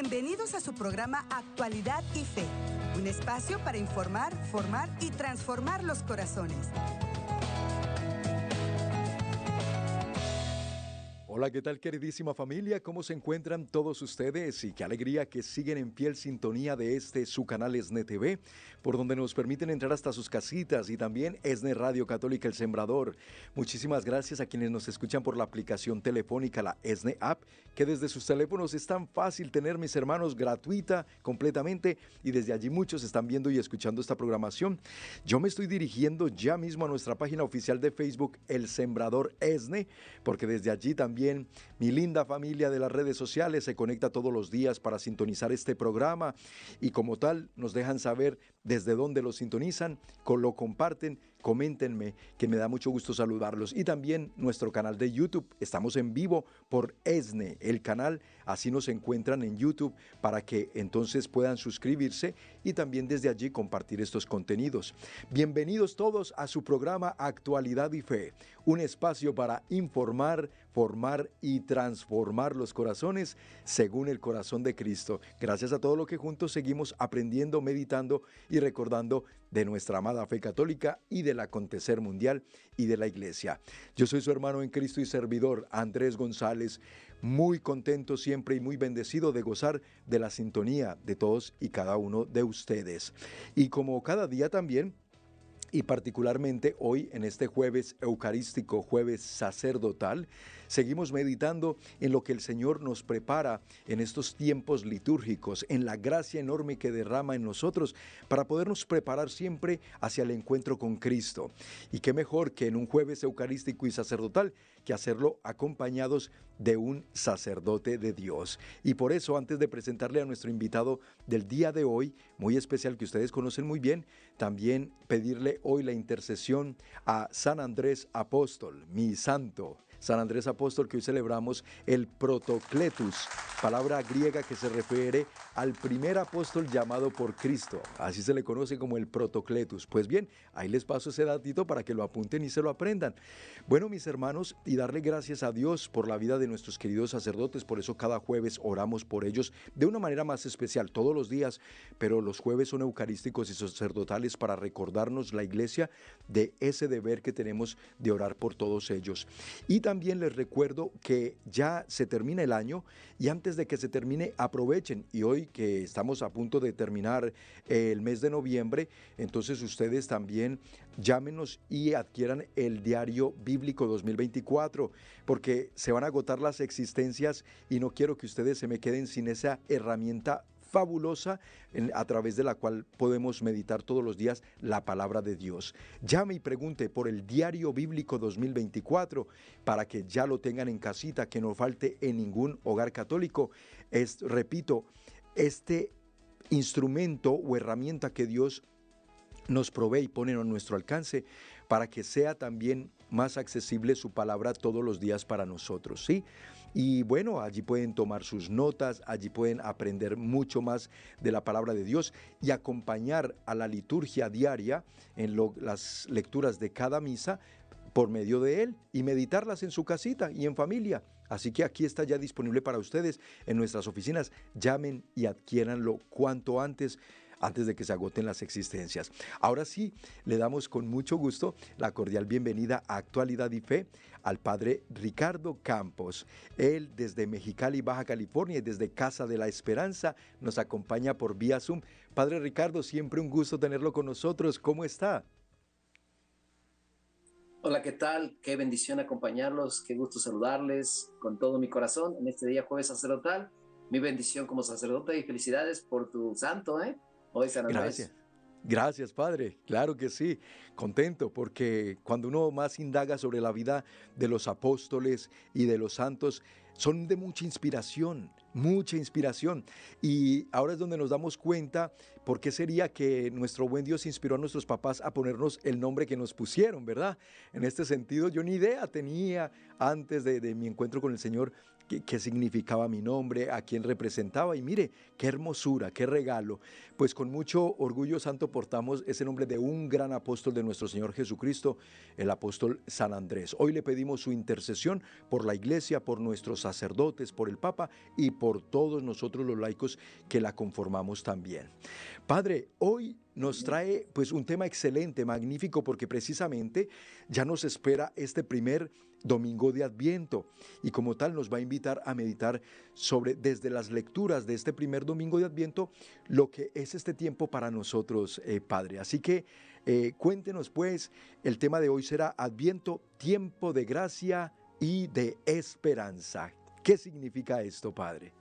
Bienvenidos a su programa Actualidad y Fe, un espacio para informar, formar y transformar los corazones. Hola, ¿qué tal queridísima familia? ¿Cómo se encuentran todos ustedes? Y qué alegría que siguen en fiel sintonía de este su canal ESNE TV, por donde nos permiten entrar hasta sus casitas y también ESNE Radio Católica El Sembrador. Muchísimas gracias a quienes nos escuchan por la aplicación telefónica, la ESNE App, que desde sus teléfonos es tan fácil tener, mis hermanos, gratuita completamente y desde allí muchos están viendo y escuchando esta programación. Yo me estoy dirigiendo ya mismo a nuestra página oficial de Facebook, El Sembrador ESNE, porque desde allí también mi linda familia de las redes sociales se conecta todos los días para sintonizar este programa y como tal nos dejan saber desde dónde lo sintonizan, lo comparten coméntenme, que me da mucho gusto saludarlos. Y también nuestro canal de YouTube. Estamos en vivo por ESNE, el canal. Así nos encuentran en YouTube para que entonces puedan suscribirse y también desde allí compartir estos contenidos. Bienvenidos todos a su programa Actualidad y Fe, un espacio para informar, formar y transformar los corazones según el corazón de Cristo. Gracias a todo lo que juntos seguimos aprendiendo, meditando y recordando de nuestra amada fe católica y del acontecer mundial y de la iglesia. Yo soy su hermano en Cristo y servidor, Andrés González, muy contento siempre y muy bendecido de gozar de la sintonía de todos y cada uno de ustedes. Y como cada día también, y particularmente hoy en este jueves eucarístico, jueves sacerdotal, Seguimos meditando en lo que el Señor nos prepara en estos tiempos litúrgicos, en la gracia enorme que derrama en nosotros para podernos preparar siempre hacia el encuentro con Cristo. Y qué mejor que en un jueves eucarístico y sacerdotal que hacerlo acompañados de un sacerdote de Dios. Y por eso, antes de presentarle a nuestro invitado del día de hoy, muy especial que ustedes conocen muy bien, también pedirle hoy la intercesión a San Andrés Apóstol, mi santo San Andrés Apóstol, que hoy celebramos el Protocletus, palabra griega que se refiere al primer apóstol llamado por Cristo. Así se le conoce como el Protocletus. Pues bien, ahí les paso ese datito para que lo apunten y se lo aprendan. Bueno, mis hermanos, y darle gracias a Dios por la vida de nuestros queridos sacerdotes, por eso cada jueves oramos por ellos de una manera más especial, todos los días, pero los jueves son eucarísticos y sacerdotales para recordarnos la iglesia de ese deber que tenemos de orar por todos ellos. Y les recuerdo que ya se termina el año y antes de que se termine aprovechen. Y hoy que estamos a punto de terminar el mes de noviembre, entonces ustedes también llámenos y adquieran el diario bíblico 2024 porque se van a agotar las existencias y no quiero que ustedes se me queden sin esa herramienta fabulosa a través de la cual podemos meditar todos los días la palabra de Dios. Llame y pregunte por el Diario Bíblico 2024 para que ya lo tengan en casita, que no falte en ningún hogar católico. Es, repito, este instrumento o herramienta que Dios nos provee y pone a nuestro alcance para que sea también más accesible su palabra todos los días para nosotros, ¿sí? Y bueno, allí pueden tomar sus notas, allí pueden aprender mucho más de la palabra de Dios y acompañar a la liturgia diaria en las lecturas de cada misa por medio de él y meditarlas en su casita y en familia. Así que aquí está ya disponible para ustedes en nuestras oficinas. Llamen y adquiéranlo cuanto antes antes de que se agoten las existencias. Ahora sí, le damos con mucho gusto la cordial bienvenida a Actualidad y Fe al padre Ricardo Campos. Él desde Mexicali, Baja California y desde Casa de la Esperanza nos acompaña por vía Zoom. Padre Ricardo, siempre un gusto tenerlo con nosotros. ¿Cómo está? Hola, ¿qué tal? Qué bendición acompañarlos, qué gusto saludarles con todo mi corazón en este día jueves sacerdotal. Mi bendición como sacerdote y felicidades por tu santo, ¿eh? Andrés. Gracias. Gracias, Padre. Claro que sí. Contento porque cuando uno más indaga sobre la vida de los apóstoles y de los santos, son de mucha inspiración, mucha inspiración. Y ahora es donde nos damos cuenta por qué sería que nuestro buen Dios inspiró a nuestros papás a ponernos el nombre que nos pusieron, ¿verdad? En este sentido, yo ni idea tenía antes de mi encuentro con el Señor qué, significaba mi nombre, a quién representaba y mire, qué hermosura, qué regalo. Pues con mucho orgullo santo portamos ese nombre de un gran apóstol de nuestro Señor Jesucristo, el apóstol San Andrés. Hoy le pedimos su intercesión por la iglesia, por nuestros sacerdotes, por el Papa y por todos nosotros los laicos que la conformamos también. Padre, hoy nos trae pues un tema excelente, magnífico, porque precisamente ya nos espera este primer domingo de Adviento y como tal nos va a invitar a meditar sobre desde las lecturas de este primer domingo de Adviento lo que es este tiempo para nosotros, eh, Padre. Así que eh, cuéntenos pues, el tema de hoy será Adviento, tiempo de gracia y de esperanza. ¿Qué significa esto, Padre?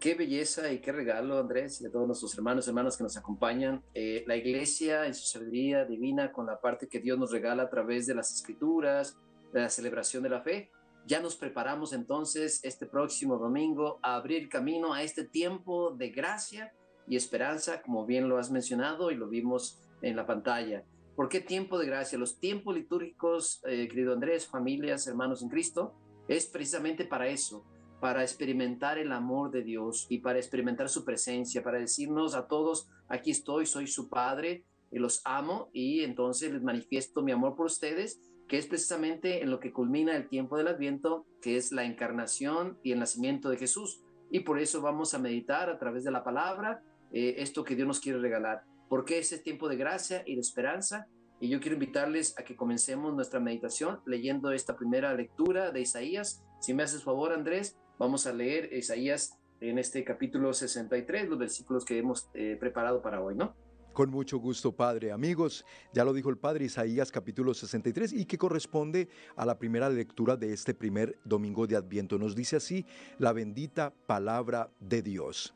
Qué belleza y qué regalo, Andrés, y a todos nuestros hermanos y hermanas que nos acompañan. Eh, la iglesia en su sabiduría divina, con la parte que Dios nos regala a través de las escrituras, de la celebración de la fe, ya nos preparamos entonces este próximo domingo a abrir camino a este tiempo de gracia y esperanza, como bien lo has mencionado y lo vimos en la pantalla. ¿Por qué tiempo de gracia? Los tiempos litúrgicos, eh, querido Andrés, familias, hermanos en Cristo, es precisamente para eso, para experimentar el amor de Dios y para experimentar su presencia, para decirnos a todos, aquí estoy, soy su Padre, y los amo y entonces les manifiesto mi amor por ustedes, que es precisamente en lo que culmina el tiempo del Adviento, que es la encarnación y el nacimiento de Jesús. Y por eso vamos a meditar a través de la palabra eh, esto que Dios nos quiere regalar. Porque ese tiempo de gracia y de esperanza. Y yo quiero invitarles a que comencemos nuestra meditación leyendo esta primera lectura de Isaías. Si me haces favor, Andrés, Vamos a leer Isaías en este capítulo 63, los versículos que hemos eh, preparado para hoy, ¿no? Con mucho gusto, Padre. Amigos, ya lo dijo el Padre Isaías capítulo 63 y que corresponde a la primera lectura de este primer domingo de Adviento. Nos dice así la bendita palabra de Dios.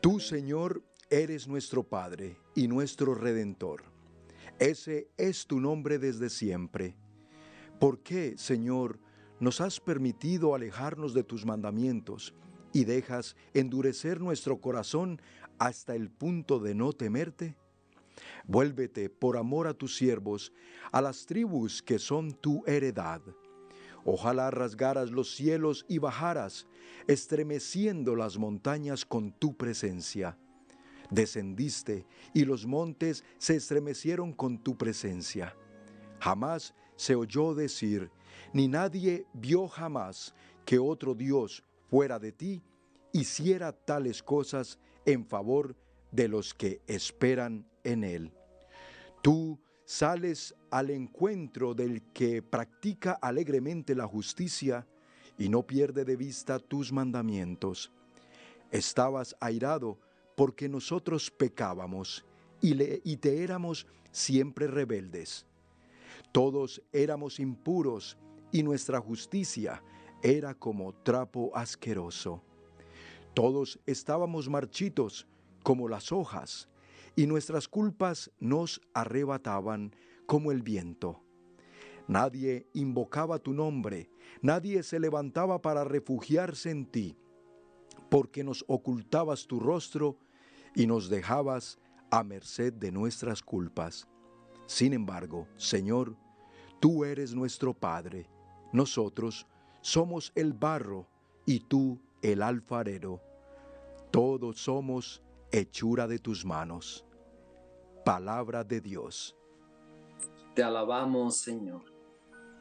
Tú, Señor, eres nuestro Padre y nuestro Redentor. Ese es tu nombre desde siempre. ¿Por qué, Señor, nos has permitido alejarnos de tus mandamientos y dejas endurecer nuestro corazón hasta el punto de no temerte? Vuélvete por amor a tus siervos, a las tribus que son tu heredad. Ojalá rasgaras los cielos y bajaras, estremeciendo las montañas con tu presencia. Descendiste y los montes se estremecieron con tu presencia. Jamás se oyó decir, ni nadie vio jamás que otro Dios fuera de ti hiciera tales cosas en favor de los que esperan en Él. Tú sales al encuentro del que practica alegremente la justicia y no pierde de vista tus mandamientos. Estabas airado porque nosotros pecábamos y, y te éramos siempre rebeldes. Todos éramos impuros y nuestra justicia era como trapo asqueroso. Todos estábamos marchitos como las hojas, y nuestras culpas nos arrebataban como el viento. Nadie invocaba tu nombre, nadie se levantaba para refugiarse en ti, porque nos ocultabas tu rostro y nos dejabas a merced de nuestras culpas. Sin embargo, Señor, tú eres nuestro Padre, nosotros somos el barro y tú el alfarero. Todos somos hechura de tus manos. Palabra de Dios. Te alabamos, Señor.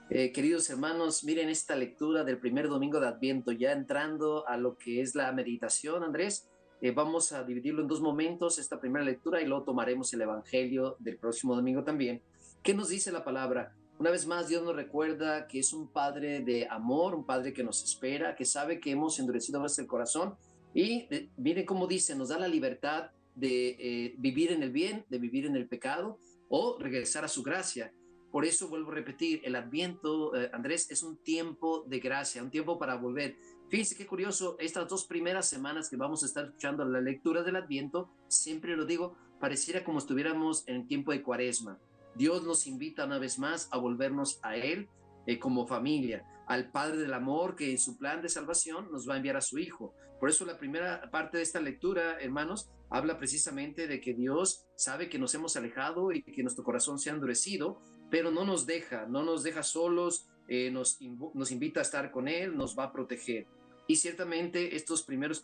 Eh, queridos hermanos, miren esta lectura del primer domingo de Adviento, ya entrando a lo que es la meditación, Andrés. Eh, vamos a dividirlo en dos momentos, esta primera lectura, y luego tomaremos el Evangelio del próximo domingo también. ¿Qué nos dice la palabra? Una vez más, Dios nos recuerda que es un Padre de amor, un Padre que nos espera, que sabe que hemos endurecido a el corazón. Y eh, mire cómo dice, nos da la libertad de eh, vivir en el bien, de vivir en el pecado o regresar a su gracia. Por eso vuelvo a repetir, el Adviento, eh, Andrés, es un tiempo de gracia, un tiempo para volver. Fíjense qué curioso, estas dos primeras semanas que vamos a estar escuchando la lectura del Adviento, siempre lo digo, pareciera como estuviéramos en el tiempo de Cuaresma. Dios nos invita una vez más a volvernos a Él eh, como familia, al Padre del Amor que en su plan de salvación nos va a enviar a su Hijo. Por eso la primera parte de esta lectura, hermanos, habla precisamente de que Dios sabe que nos hemos alejado y que nuestro corazón se ha endurecido, pero no nos deja, no nos deja solos, eh, nos, nos invita a estar con Él, nos va a proteger. Y ciertamente estos primeros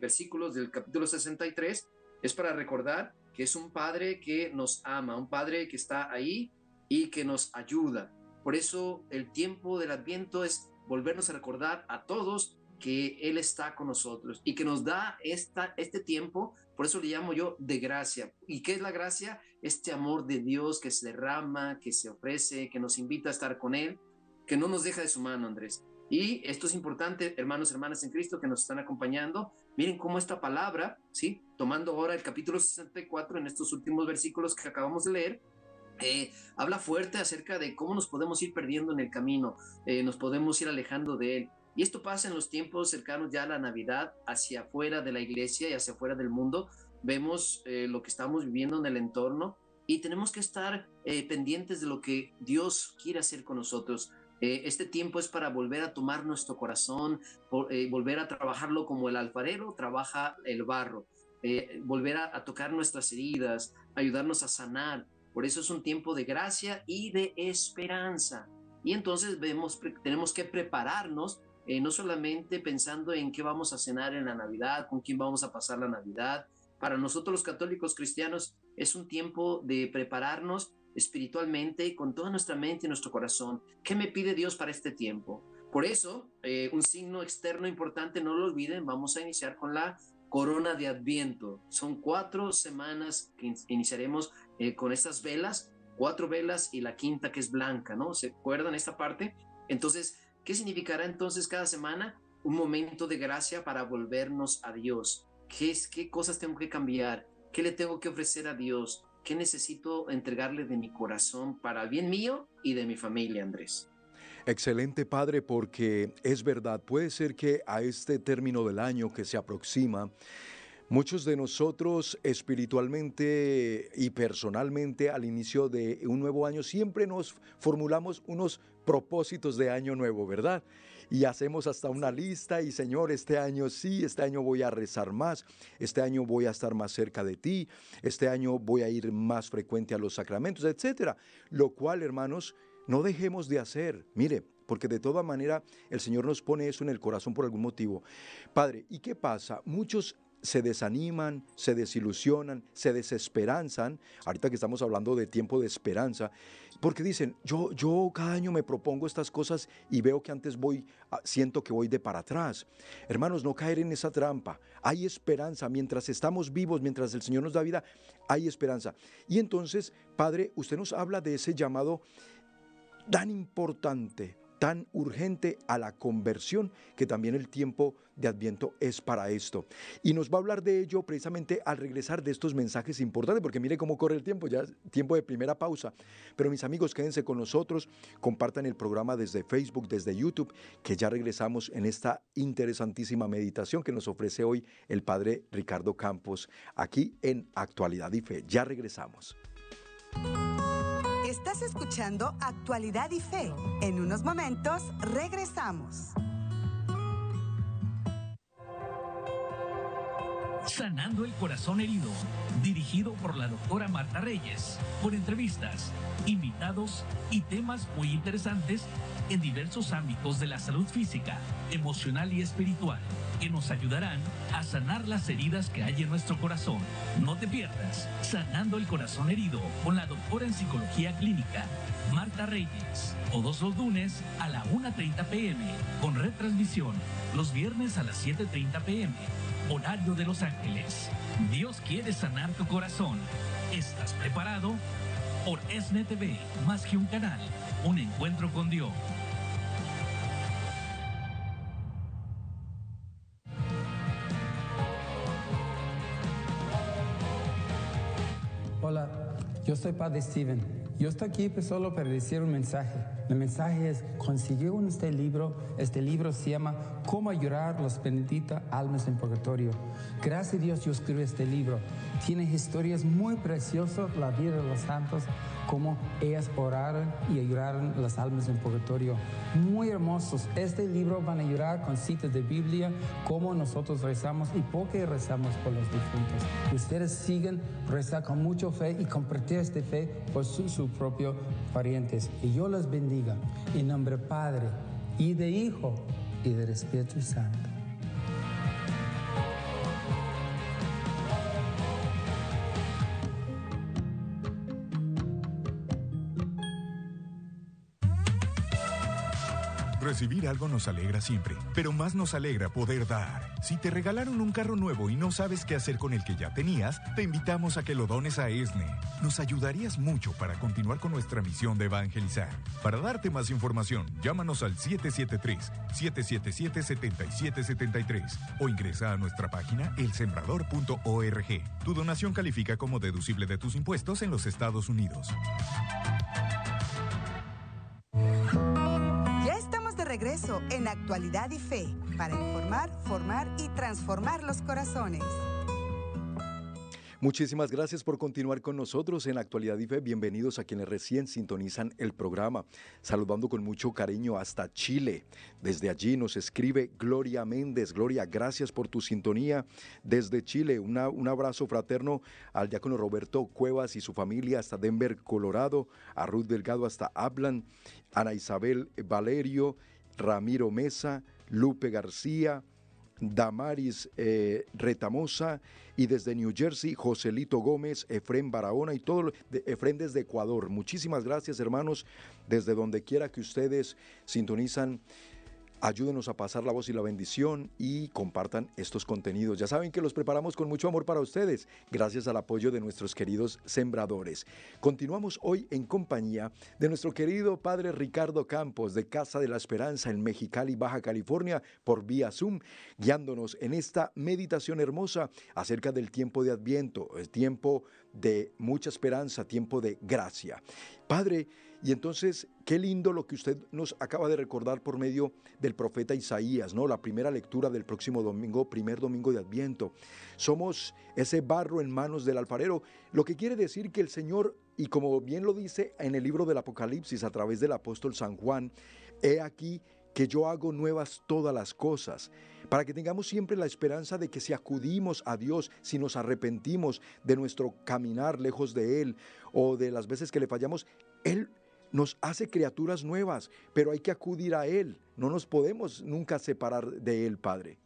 versículos del capítulo 63 es para recordar que es un Padre que nos ama, un Padre que está ahí y que nos ayuda. Por eso el tiempo del Adviento es volvernos a recordar a todos que Él está con nosotros y que nos da esta, este tiempo, por eso le llamo yo de gracia. ¿Y qué es la gracia? Este amor de Dios que se derrama, que se ofrece, que nos invita a estar con Él, que no nos deja de su mano, Andrés. Y esto es importante, hermanos, hermanas en Cristo que nos están acompañando. Miren cómo esta palabra, ¿sí? Tomando ahora el capítulo 64 en estos últimos versículos que acabamos de leer, eh, habla fuerte acerca de cómo nos podemos ir perdiendo en el camino, eh, nos podemos ir alejando de Él. Y esto pasa en los tiempos cercanos ya a la Navidad, hacia afuera de la iglesia y hacia afuera del mundo. Vemos eh, lo que estamos viviendo en el entorno y tenemos que estar pendientes de lo que Dios quiere hacer con nosotros. Este tiempo es para volver a tomar nuestro corazón, volver a trabajarlo como el alfarero trabaja el barro, volver a tocar nuestras heridas, ayudarnos a sanar, por eso es un tiempo de gracia y de esperanza. Y entonces vemos, tenemos que prepararnos, eh, no solamente pensando en qué vamos a cenar en la Navidad, con quién vamos a pasar la Navidad. Para nosotros los católicos cristianos es un tiempo de prepararnos espiritualmente con toda nuestra mente y nuestro corazón. ¿Qué me pide Dios para este tiempo? Por eso, eh, un signo externo importante, no lo olviden, vamos a iniciar con la corona de Adviento. Son cuatro semanas que iniciaremos eh, con estas velas, cuatro velas y la quinta que es blanca, ¿no? ¿Se acuerdan esta parte? Entonces, ¿qué significará entonces cada semana? Un momento de gracia para volvernos a Dios. ¿Qué, es, qué cosas tengo que cambiar? ¿Qué le tengo que ofrecer a Dios? ¿Qué necesito entregarle de mi corazón para el bien mío y de mi familia, Andrés? Excelente Padre, porque es verdad, puede ser que a este término del año que se aproxima, Muchos de nosotros espiritualmente y personalmente al inicio de un nuevo año siempre nos formulamos unos propósitos de año nuevo, ¿verdad? Y hacemos hasta una lista y Señor, este año sí, este año voy a rezar más, este año voy a estar más cerca de ti, este año voy a ir más frecuente a los sacramentos, etcétera. Lo cual, hermanos, no dejemos de hacer. Mire, porque de toda manera el Señor nos pone eso en el corazón por algún motivo. Padre, ¿y qué pasa? Muchos se desaniman, se desilusionan, se desesperanzan, ahorita que estamos hablando de tiempo de esperanza, porque dicen, yo, yo cada año me propongo estas cosas y veo que antes voy, ah, siento que voy de para atrás. Hermanos, no caer en esa trampa. Hay esperanza, mientras estamos vivos, mientras el Señor nos da vida, hay esperanza. Y entonces, Padre, usted nos habla de ese llamado tan importante tan urgente a la conversión que también el tiempo de Adviento es para esto. Y nos va a hablar de ello precisamente al regresar de estos mensajes importantes, porque mire cómo corre el tiempo, ya es tiempo de primera pausa. Pero mis amigos, quédense con nosotros, compartan el programa desde Facebook, desde YouTube, que ya regresamos en esta interesantísima meditación que nos ofrece hoy el Padre Ricardo Campos, aquí en Actualidad y Fe. Ya regresamos. Estás escuchando Actualidad y Fe. En unos momentos regresamos. Sanando el corazón herido, dirigido por la doctora Marta Reyes, por entrevistas, invitados y temas muy interesantes en diversos ámbitos de la salud física, emocional y espiritual, que nos ayudarán a sanar las heridas que hay en nuestro corazón. No te pierdas, Sanando el corazón herido con la doctora en psicología clínica, Marta Reyes, todos los lunes a la 1.30 pm, con retransmisión los viernes a las 7.30 pm horario de Los Ángeles. Dios quiere sanar tu corazón. ¿Estás preparado? Por SNTV, más que un canal, un encuentro con Dios. Yo soy Padre Steven. Yo estoy aquí pues, solo para decir un mensaje. El mensaje es, consiguió este libro, este libro se llama Cómo a los benditas almas en purgatorio. Gracias a Dios yo escribí este libro. Tiene historias muy preciosas, la vida de los santos, cómo ellas oraron y ayudaron las almas en purgatorio. Muy hermosos. Este libro van a ayudar con citas de Biblia, cómo nosotros rezamos y por qué rezamos por los difuntos. Ustedes siguen rezar con mucha fe y compartir esta fe por sus su propios parientes. Y yo les bendiga en nombre Padre y de Hijo y del Espíritu Santo. Recibir algo nos alegra siempre, pero más nos alegra poder dar. Si te regalaron un carro nuevo y no sabes qué hacer con el que ya tenías, te invitamos a que lo dones a ESNE. Nos ayudarías mucho para continuar con nuestra misión de evangelizar. Para darte más información, llámanos al 773-777-7773 o ingresa a nuestra página elsembrador.org. Tu donación califica como deducible de tus impuestos en los Estados Unidos. En Actualidad y Fe para informar, formar y transformar los corazones. Muchísimas gracias por continuar con nosotros en Actualidad y Fe. Bienvenidos a quienes recién sintonizan el programa. Saludando con mucho cariño hasta Chile. Desde allí nos escribe Gloria Méndez. Gloria, gracias por tu sintonía desde Chile. un abrazo fraterno al diácono Roberto Cuevas y su familia hasta Denver, Colorado. A Ruth Delgado hasta Ablan. Ana Isabel Valerio Ramiro Mesa, Lupe García, Damaris eh, Retamosa y desde New Jersey, Joselito Gómez, Efren Barahona y todo, de, Efren desde Ecuador. Muchísimas gracias hermanos, desde donde quiera que ustedes sintonizan Ayúdenos a pasar la voz y la bendición y compartan estos contenidos. Ya saben que los preparamos con mucho amor para ustedes, gracias al apoyo de nuestros queridos sembradores. Continuamos hoy en compañía de nuestro querido padre Ricardo Campos de Casa de la Esperanza en Mexicali, Baja California, por vía Zoom, guiándonos en esta meditación hermosa acerca del tiempo de Adviento, el tiempo de mucha esperanza, tiempo de gracia. Padre, y entonces, qué lindo lo que usted nos acaba de recordar por medio del profeta Isaías, ¿no? La primera lectura del próximo domingo, primer domingo de Adviento. Somos ese barro en manos del alfarero, lo que quiere decir que el Señor, y como bien lo dice en el libro del Apocalipsis a través del apóstol San Juan, he aquí que yo hago nuevas todas las cosas, para que tengamos siempre la esperanza de que si acudimos a Dios, si nos arrepentimos de nuestro caminar lejos de Él o de las veces que le fallamos, Él nos hace criaturas nuevas, pero hay que acudir a Él. No nos podemos nunca separar de Él, Padre.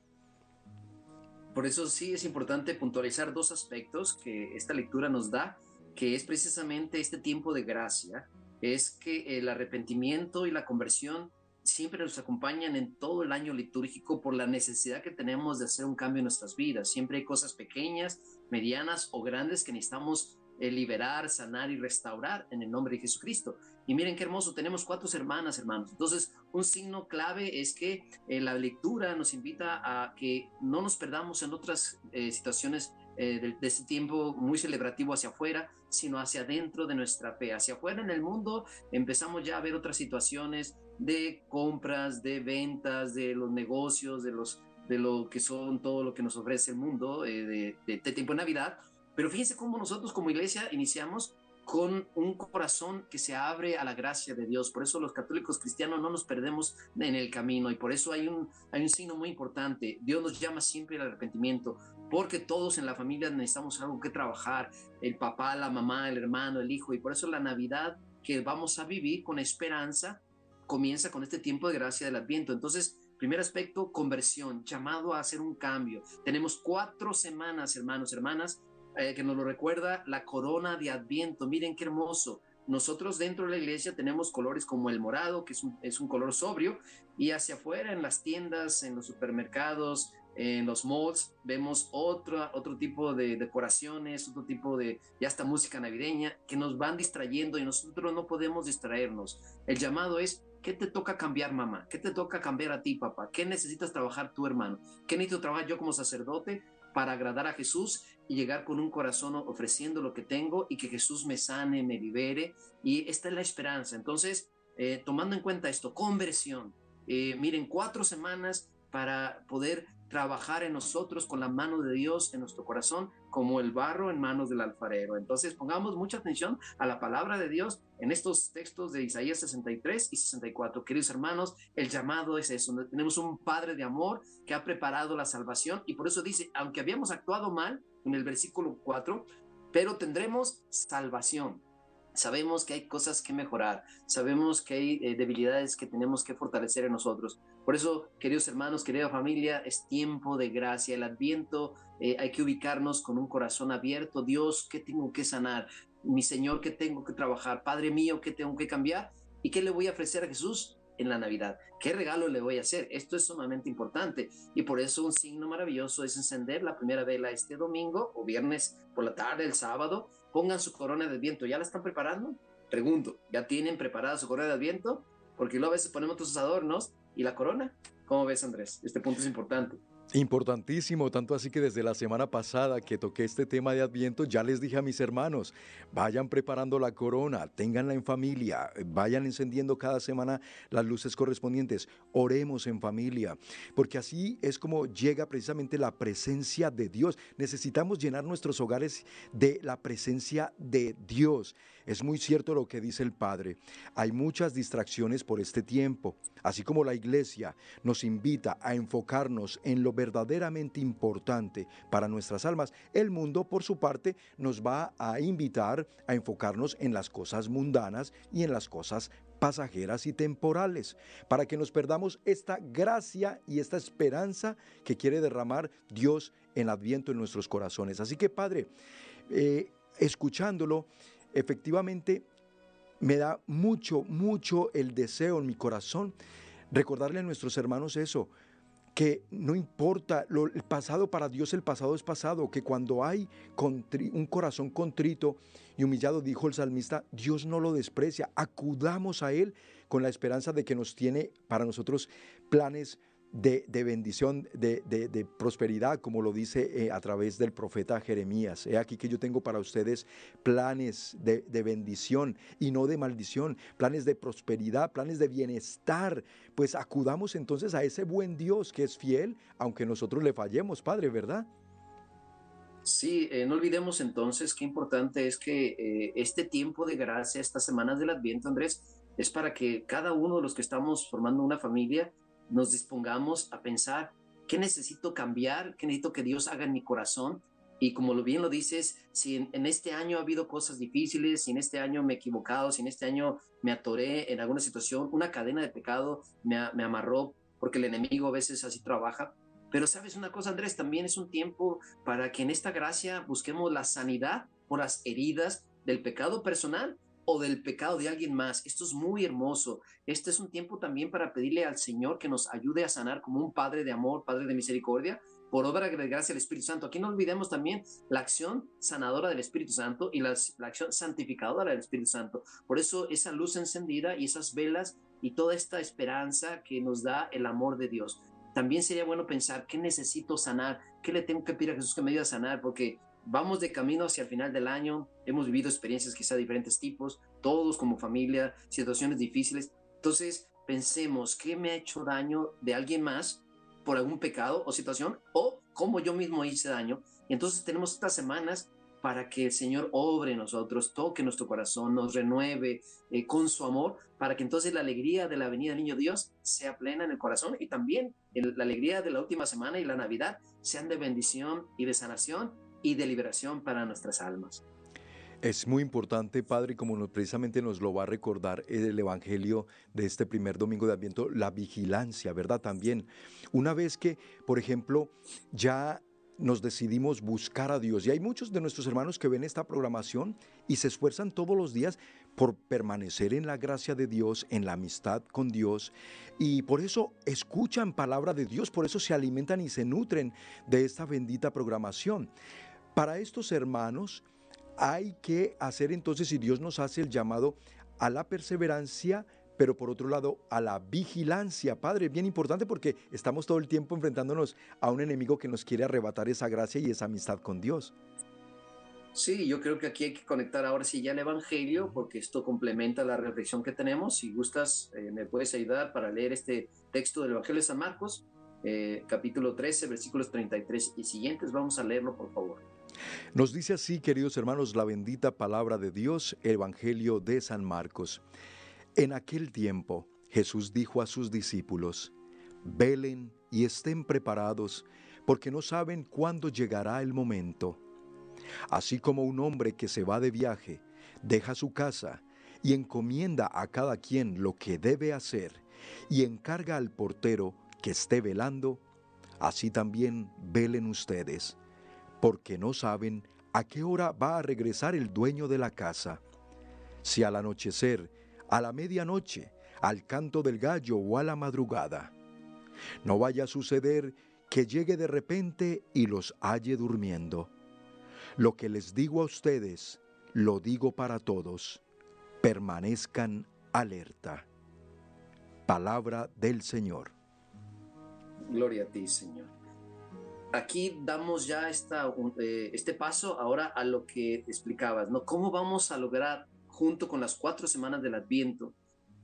Por eso sí es importante puntualizar dos aspectos que esta lectura nos da, que es precisamente este tiempo de gracia, es que el arrepentimiento y la conversión siempre nos acompañan en todo el año litúrgico por la necesidad que tenemos de hacer un cambio en nuestras vidas. Siempre hay cosas pequeñas, medianas o grandes que necesitamos liberar, sanar y restaurar en el nombre de Jesucristo. Y miren qué hermoso, tenemos cuatro hermanas, hermanos. Entonces, un signo clave es que eh, la lectura nos invita a que no nos perdamos en otras eh, situaciones de, de, este tiempo muy celebrativo hacia afuera, sino hacia adentro de nuestra fe. Hacia afuera en el mundo empezamos ya a ver otras situaciones de compras, de ventas, de los negocios, de los de lo que son todo lo que nos ofrece el mundo de, de, de tiempo de Navidad. Pero fíjense cómo nosotros como iglesia iniciamos con un corazón que se abre a la gracia de Dios. Por eso los católicos cristianos no nos perdemos en el camino y por eso hay un, hay un signo muy importante. Dios nos llama siempre al arrepentimiento, porque todos en la familia necesitamos algo que trabajar, el papá, la mamá, el hermano, el hijo, y por eso la Navidad que vamos a vivir con esperanza comienza con este tiempo de gracia del Adviento. Entonces, primer aspecto, conversión, llamado a hacer un cambio. Tenemos cuatro semanas, hermanos, hermanas, eh, que nos lo recuerda la corona de Adviento. Miren qué hermoso. Nosotros dentro de la iglesia tenemos colores como el morado, que es un, es un color sobrio, y hacia afuera en las tiendas, en los supermercados, en los malls, vemos otro, otro tipo de decoraciones, otro tipo de, ya hasta música navideña, que nos van distrayendo y nosotros no podemos distraernos. El llamado es, ¿qué te toca cambiar mamá? ¿Qué te toca cambiar a ti papá? ¿Qué necesitas trabajar tu hermano? ¿Qué necesito trabajar yo como sacerdote? para agradar a Jesús y llegar con un corazón ofreciendo lo que tengo y que Jesús me sane, me libere. Y esta es la esperanza. Entonces, eh, tomando en cuenta esto, conversión. Eh, miren, cuatro semanas para poder trabajar en nosotros con la mano de Dios en nuestro corazón como el barro en manos del alfarero. Entonces pongamos mucha atención a la palabra de Dios en estos textos de Isaías 63 y 64. Queridos hermanos, el llamado es eso. Tenemos un Padre de amor que ha preparado la salvación y por eso dice, aunque habíamos actuado mal en el versículo 4, pero tendremos salvación. Sabemos que hay cosas que mejorar, sabemos que hay eh, debilidades que tenemos que fortalecer en nosotros. Por eso, queridos hermanos, querida familia, es tiempo de gracia. El adviento eh, hay que ubicarnos con un corazón abierto. Dios, ¿qué tengo que sanar? Mi Señor, ¿qué tengo que trabajar? Padre mío, ¿qué tengo que cambiar? ¿Y qué le voy a ofrecer a Jesús? En la Navidad. ¿Qué regalo le voy a hacer? Esto es sumamente importante y por eso un signo maravilloso es encender la primera vela este domingo o viernes por la tarde, el sábado. Pongan su corona de viento. ¿Ya la están preparando? Pregunto, ¿ya tienen preparada su corona de viento? Porque luego a veces ponemos tus adornos y la corona. ¿Cómo ves, Andrés? Este punto es importante. Importantísimo, tanto así que desde la semana pasada que toqué este tema de Adviento, ya les dije a mis hermanos, vayan preparando la corona, ténganla en familia, vayan encendiendo cada semana las luces correspondientes, oremos en familia, porque así es como llega precisamente la presencia de Dios. Necesitamos llenar nuestros hogares de la presencia de Dios. Es muy cierto lo que dice el Padre. Hay muchas distracciones por este tiempo, así como la iglesia nos invita a enfocarnos en lo verdaderamente importante para nuestras almas. El mundo, por su parte, nos va a invitar a enfocarnos en las cosas mundanas y en las cosas pasajeras y temporales, para que nos perdamos esta gracia y esta esperanza que quiere derramar Dios en Adviento en nuestros corazones. Así que, Padre, eh, escuchándolo, efectivamente me da mucho, mucho el deseo en mi corazón recordarle a nuestros hermanos eso, que no importa, lo, el pasado para Dios, el pasado es pasado, que cuando hay un corazón contrito y humillado, dijo el salmista, Dios no lo desprecia, acudamos a Él con la esperanza de que nos tiene para nosotros planes de, bendición, de, prosperidad, como lo dice eh, a través del profeta Jeremías. He aquí que yo tengo para ustedes planes de, bendición y no de maldición, planes de prosperidad, planes de bienestar. Pues acudamos entonces a ese buen Dios que es fiel, aunque nosotros le fallemos, Padre, ¿verdad? Sí, eh, no olvidemos entonces qué importante es que eh, este tiempo de gracia, estas semanas del Adviento, Andrés, es para que cada uno de los que estamos formando una familia, nos dispongamos a pensar qué necesito cambiar, qué necesito que Dios haga en mi corazón. Y como bien lo dices, si en, este año ha habido cosas difíciles, si en este año me he equivocado, si en este año me atoré en alguna situación, una cadena de pecado me, me amarró, porque el enemigo a veces así trabaja. Pero sabes una cosa, Andrés, también es un tiempo para que en esta gracia busquemos la sanidad por las heridas del pecado personal o del pecado de alguien más. Esto es muy hermoso. Este es un tiempo también para pedirle al Señor que nos ayude a sanar como un Padre de amor, Padre de misericordia, por obra de gracia del Espíritu Santo. Aquí no olvidemos también la acción sanadora del Espíritu Santo y la, la acción santificadora del Espíritu Santo. Por eso esa luz encendida y esas velas y toda esta esperanza que nos da el amor de Dios. También sería bueno pensar qué necesito sanar, qué le tengo que pedir a Jesús que me ayude a sanar, porque vamos de camino hacia el final del año, hemos vivido experiencias quizá de diferentes tipos, todos como familia, situaciones difíciles. Entonces, pensemos qué me ha hecho daño de alguien más por algún pecado o situación o cómo yo mismo hice daño. Y entonces tenemos estas semanas para que el Señor obre en nosotros, toque nuestro corazón, nos renueve eh, con su amor, para que entonces la alegría de la venida Niño Dios sea plena en el corazón y también la alegría de la última semana y la Navidad sean de bendición y de sanación y de liberación para nuestras almas. Es muy importante, Padre, como precisamente nos lo va a recordar el Evangelio de este primer domingo de Adviento, la vigilancia, ¿verdad? También, una vez que, por ejemplo, ya nos decidimos buscar a Dios, y hay muchos de nuestros hermanos que ven esta programación y se esfuerzan todos los días por permanecer en la gracia de Dios, en la amistad con Dios, y por eso escuchan palabra de Dios, por eso se alimentan y se nutren de esta bendita programación. Para estos hermanos hay que hacer entonces, si Dios nos hace el llamado a la perseverancia, pero por otro lado a la vigilancia, Padre, bien importante porque estamos todo el tiempo enfrentándonos a un enemigo que nos quiere arrebatar esa gracia y esa amistad con Dios. Sí, yo creo que aquí hay que conectar ahora sí ya el Evangelio, porque esto complementa la reflexión que tenemos. Si gustas, eh, me puedes ayudar para leer este texto del Evangelio de San Marcos, eh, capítulo 13, versículos 33 y siguientes. Vamos a leerlo, por favor. Nos dice así, queridos hermanos, la bendita palabra de Dios, Evangelio de San Marcos. En aquel tiempo Jesús dijo a sus discípulos, velen y estén preparados, porque no saben cuándo llegará el momento. Así como un hombre que se va de viaje, deja su casa y encomienda a cada quien lo que debe hacer, y encarga al portero que esté velando, así también velen ustedes, porque no saben a qué hora va a regresar el dueño de la casa. Si al anochecer, a la medianoche, al canto del gallo o a la madrugada. No vaya a suceder que llegue de repente y los halle durmiendo. Lo que les digo a ustedes, lo digo para todos. Permanezcan alerta. Palabra del Señor. Gloria a ti, Señor. Aquí damos ya esta, eh, este paso ahora a lo que explicabas, ¿no? ¿Cómo vamos a lograr junto con las cuatro semanas del Adviento,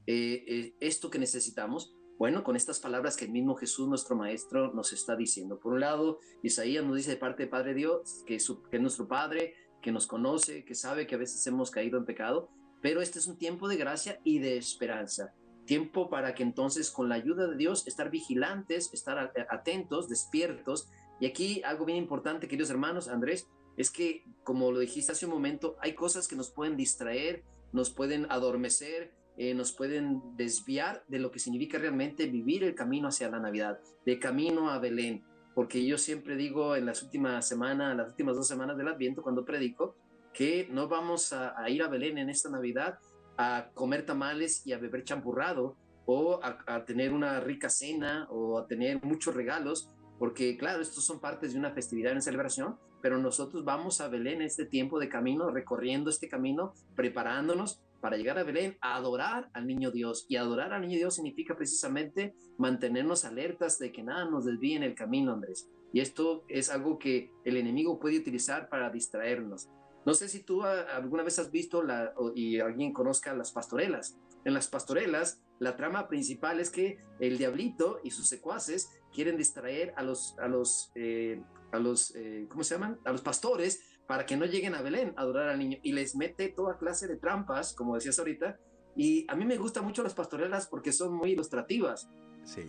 eh, eh, esto que necesitamos, bueno, con estas palabras que el mismo Jesús, nuestro Maestro, nos está diciendo. Por un lado, Isaías nos dice de parte de Padre Dios, que, es, que es nuestro Padre, que nos conoce, que sabe que a veces hemos caído en pecado, pero este es un tiempo de gracia y de esperanza. Tiempo para que entonces, con la ayuda de Dios, estar vigilantes, estar atentos, despiertos. Y aquí algo bien importante, queridos hermanos, Andrés, es que, como lo dijiste hace un momento, hay cosas que nos pueden distraer, nos pueden adormecer, eh, nos pueden desviar de lo que significa realmente vivir el camino hacia la Navidad, de camino a Belén. Porque yo siempre digo en las últimas semanas, las últimas dos semanas del Adviento, cuando predico, que no vamos a, ir a Belén en esta Navidad a comer tamales y a beber champurrado o a, a tener una rica cena o a tener muchos regalos, porque claro, estos son partes de una festividad, una celebración, pero nosotros vamos a Belén este tiempo de camino, recorriendo este camino, preparándonos para llegar a Belén, a adorar al niño Dios. Y adorar al niño Dios significa precisamente mantenernos alertas de que nada nos desvíe en el camino, Andrés. Y esto es algo que el enemigo puede utilizar para distraernos. No sé si tú ah, alguna vez has visto la, y alguien conozca las pastorelas. En las pastorelas, la trama principal es que el diablito y sus secuaces quieren distraer a los, a los, eh, a los eh, ¿cómo se llaman? A los pastores para que no lleguen a Belén a adorar al niño y les mete toda clase de trampas, como decías ahorita. Y a mí me gustan mucho las pastorelas porque son muy ilustrativas.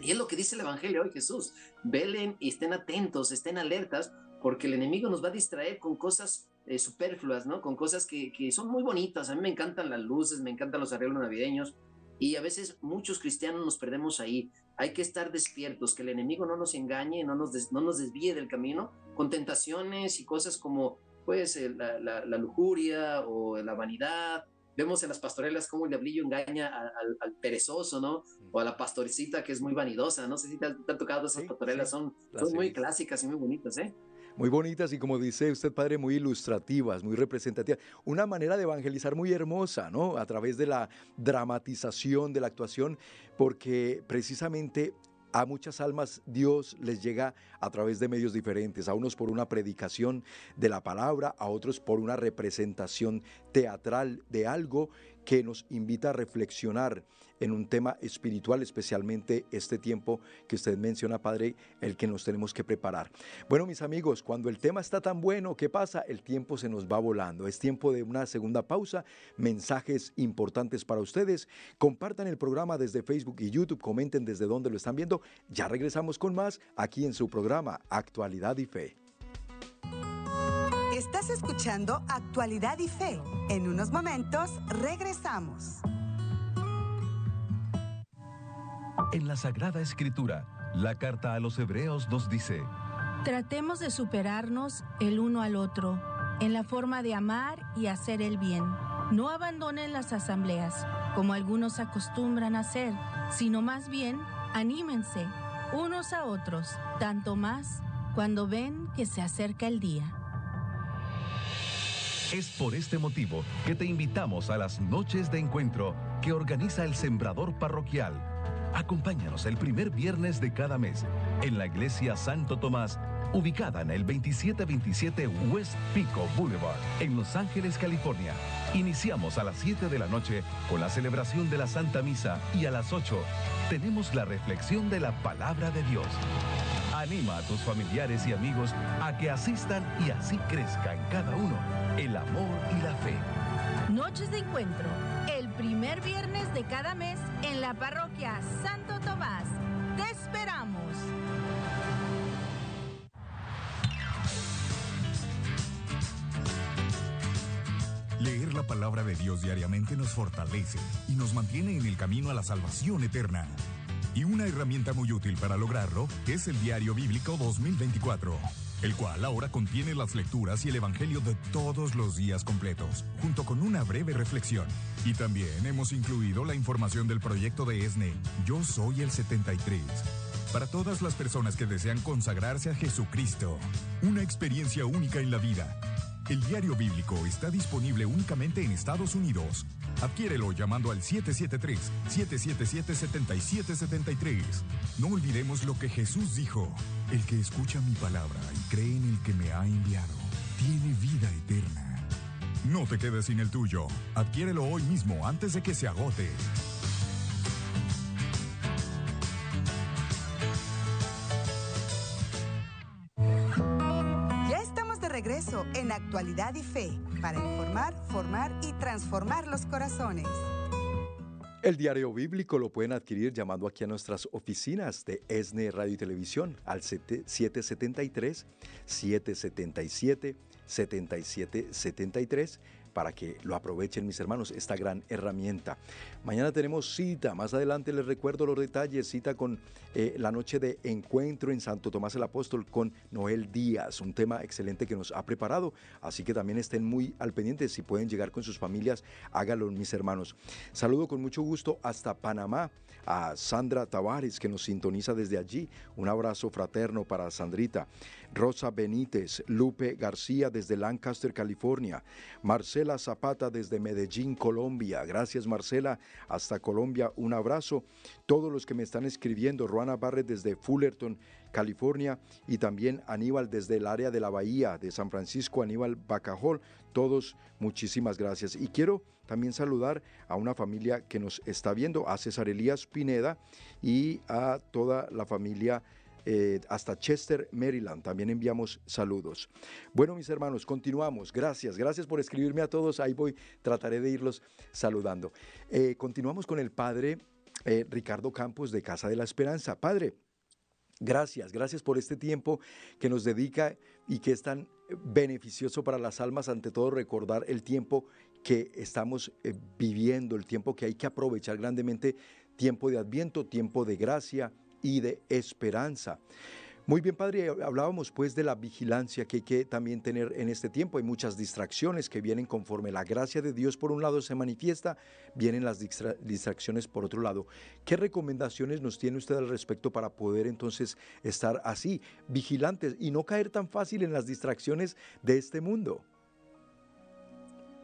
Y es lo que dice el Evangelio hoy Jesús. Velen y estén atentos, estén alertas, porque el enemigo nos va a distraer con cosas eh, superfluas, ¿no? Con cosas que, que, son muy bonitas. A mí me encantan las luces, me encantan los arreglos navideños. Y a veces muchos cristianos nos perdemos ahí. Hay que estar despiertos, que el enemigo no nos engañe, no nos, no nos desvíe del camino con tentaciones y cosas como pues eh, la, la, lujuria o la vanidad. Vemos en las pastorelas cómo el diablillo engaña al, perezoso, ¿no? O a la pastorcita que es muy vanidosa. No sé si te, han tocado esas pastorelas, son, son muy clásicas y muy bonitas, ¿eh? Muy bonitas y como dice usted, padre, muy ilustrativas, muy representativas. Una manera de evangelizar muy hermosa, ¿no? A través de la dramatización, de la actuación, porque precisamente a muchas almas Dios les llega a través de medios diferentes, a unos por una predicación de la palabra, a otros por una representación teatral de algo que nos invita a reflexionar en un tema espiritual, especialmente este tiempo que usted menciona, Padre, el que nos tenemos que preparar. Bueno, mis amigos, cuando el tema está tan bueno, ¿qué pasa? El tiempo se nos va volando. Es tiempo de una segunda pausa, mensajes importantes para ustedes. Compartan el programa desde Facebook y YouTube, comenten desde dónde lo están viendo. Ya regresamos con más aquí en su programa Actualidad y Fe. Estás escuchando Actualidad y Fe. En unos momentos regresamos. En la Sagrada Escritura, la carta a los Hebreos nos dice, Tratemos de superarnos el uno al otro en la forma de amar y hacer el bien. No abandonen las asambleas, como algunos acostumbran a hacer, sino más bien anímense unos a otros, tanto más cuando ven que se acerca el día. Es por este motivo que te invitamos a las noches de encuentro que organiza el Sembrador Parroquial Acompáñanos el primer viernes de cada mes en la Iglesia Santo Tomás, ubicada en el 2727 West Pico Boulevard, en Los Ángeles, California. Iniciamos a las 7 de la noche con la celebración de la Santa Misa y a las 8 tenemos la reflexión de la palabra de Dios. Anima a tus familiares y amigos a que asistan y así crezca en cada uno el amor y la fe. Noches de encuentro, el primer viernes de cada mes en la parroquia Santo Tomás. La palabra de Dios diariamente nos fortalece y nos mantiene en el camino a la salvación eterna. Y una herramienta muy útil para lograrlo es el Diario Bíblico 2024, el cual ahora contiene las lecturas y el Evangelio de todos los días completos, junto con una breve reflexión. Y también hemos incluido la información del proyecto de ESNE, Yo Soy el 73 para todas las personas que desean consagrarse a Jesucristo. Una experiencia única en la vida. El diario bíblico está disponible únicamente en Estados Unidos. Adquiérelo llamando al 773-777-7773. No olvidemos lo que Jesús dijo. El que escucha mi palabra y cree en el que me ha enviado, tiene vida eterna. No te quedes sin el tuyo. Adquiérelo hoy mismo antes de que se agote. En Actualidad y Fe para informar, formar y transformar los corazones. El diario bíblico lo pueden adquirir llamando aquí a nuestras oficinas de ESNE Radio y Televisión al 773 777 7773 para que lo aprovechen mis hermanos, esta gran herramienta. Mañana tenemos cita, más adelante les recuerdo los detalles, cita con eh, la noche de encuentro en Santo Tomás el Apóstol con Noel Díaz, un tema excelente que nos ha preparado, así que también estén muy al pendiente, si pueden llegar con sus familias, háganlo mis hermanos. Saludo con mucho gusto hasta Panamá a Sandra Tavares que nos sintoniza desde allí, un abrazo fraterno para Sandrita. Rosa Benítez, Lupe García desde Lancaster, California, Marcela Zapata desde Medellín, Colombia. Gracias Marcela, hasta Colombia, un abrazo. Todos los que me están escribiendo, Ruana Barret desde Fullerton, California, y también Aníbal desde el área de la Bahía de San Francisco, Aníbal Bacajol, todos muchísimas gracias. Y quiero también saludar a una familia que nos está viendo, a César Elías Pineda y a toda la familia eh, hasta Chester, Maryland. También enviamos saludos. Bueno, mis hermanos, continuamos. Gracias, gracias por escribirme a todos. Ahí voy, trataré de irlos saludando. Eh, continuamos con el padre eh, Ricardo Campos de Casa de la Esperanza. Padre, gracias, gracias por este tiempo que nos dedica y que es tan beneficioso para las almas, ante todo recordar el tiempo que estamos viviendo, el tiempo que hay que aprovechar grandemente, tiempo de adviento, tiempo de gracia, y de esperanza. Muy bien, Padre, hablábamos pues de la vigilancia que hay que también tener en este tiempo. Hay muchas distracciones que vienen conforme la gracia de Dios por un lado se manifiesta, vienen las distracciones por otro lado. ¿Qué recomendaciones nos tiene usted al respecto para poder entonces estar así, vigilantes y no caer tan fácil en las distracciones de este mundo?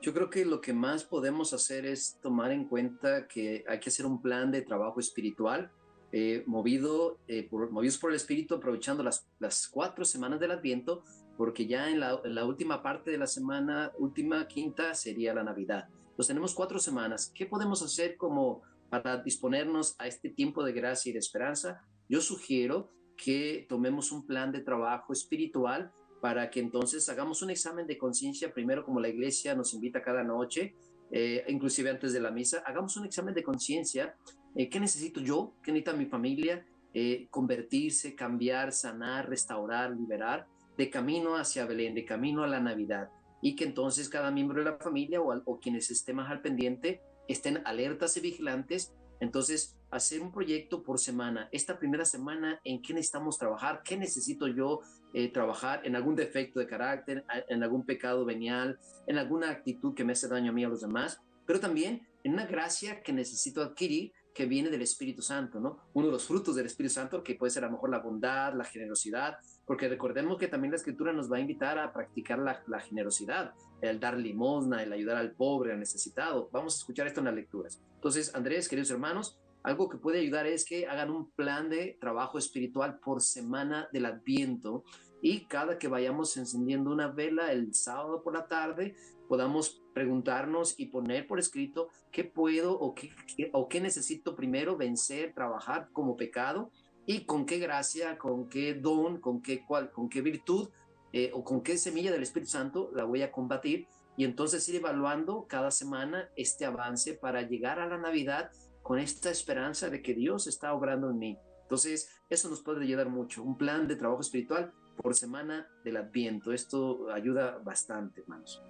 Yo creo que lo que más podemos hacer es tomar en cuenta que hay que hacer un plan de trabajo espiritual eh, movido, eh, por, movidos por el Espíritu, aprovechando las, las cuatro semanas del Adviento, porque ya en la, última parte de la semana, última quinta, sería la Navidad. Entonces tenemos cuatro semanas. ¿Qué podemos hacer como para disponernos a este tiempo de gracia y de esperanza? Yo sugiero que tomemos un plan de trabajo espiritual para que entonces hagamos un examen de conciencia, primero como la iglesia nos invita cada noche, eh, inclusive antes de la misa, hagamos un examen de conciencia eh, ¿Qué necesito yo? ¿Qué necesita mi familia? Eh, convertirse, cambiar, sanar, restaurar, liberar, de camino hacia Belén, de camino a la Navidad. Y que entonces cada miembro de la familia o, o quienes estén más al pendiente estén alertas y vigilantes. Entonces, hacer un proyecto por semana. Esta primera semana, ¿en qué necesitamos trabajar? ¿Qué necesito yo eh, trabajar? ¿En algún defecto de carácter? ¿En algún pecado venial? ¿En alguna actitud que me hace daño a mí a los demás? Pero también en una gracia que necesito adquirir que viene del Espíritu Santo, ¿no? Uno de los frutos del Espíritu Santo, que puede ser a lo mejor la bondad, la generosidad, porque recordemos que también la Escritura nos va a invitar a practicar la, generosidad, el dar limosna, el ayudar al pobre, al necesitado. Vamos a escuchar esto en las lecturas. Entonces, Andrés, queridos hermanos, algo que puede ayudar es que hagan un plan de trabajo espiritual por semana del Adviento y cada que vayamos encendiendo una vela el sábado por la tarde, podamos preguntarnos y poner por escrito qué puedo o qué, o qué necesito primero vencer, trabajar como pecado y con qué gracia, con qué don, con qué, cual, con qué virtud eh, o con qué semilla del Espíritu Santo la voy a combatir. Y entonces ir evaluando cada semana este avance para llegar a la Navidad con esta esperanza de que Dios está obrando en mí. Entonces, eso nos puede ayudar mucho. Un plan de trabajo espiritual por semana del Adviento. Esto ayuda bastante, hermanos.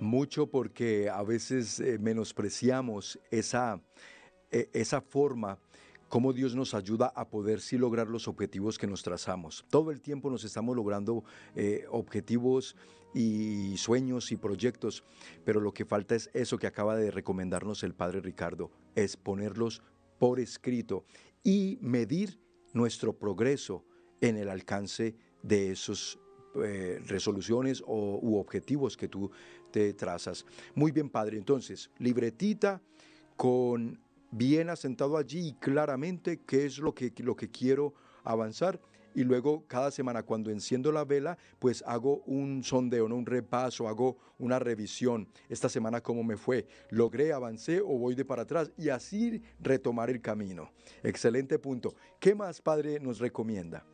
Mucho porque a veces eh, menospreciamos esa, e, esa forma cómo Dios nos ayuda a poder sí lograr los objetivos que nos trazamos. Todo el tiempo nos estamos logrando eh, objetivos y sueños y proyectos, pero lo que falta es eso que acaba de recomendarnos el Padre Ricardo, es ponerlos por escrito y medir nuestro progreso en el alcance de esas eh, resoluciones o, u objetivos que tú te trazas. Muy bien, Padre. Entonces, libretita con bien asentado allí y claramente qué es lo que, lo que quiero avanzar. Y luego cada semana cuando enciendo la vela, pues hago un sondeo, ¿no? un repaso, hago una revisión. Esta semana cómo me fue, logré, avancé o voy de para atrás y así retomar el camino. Excelente punto. ¿Qué más, padre, nos recomienda?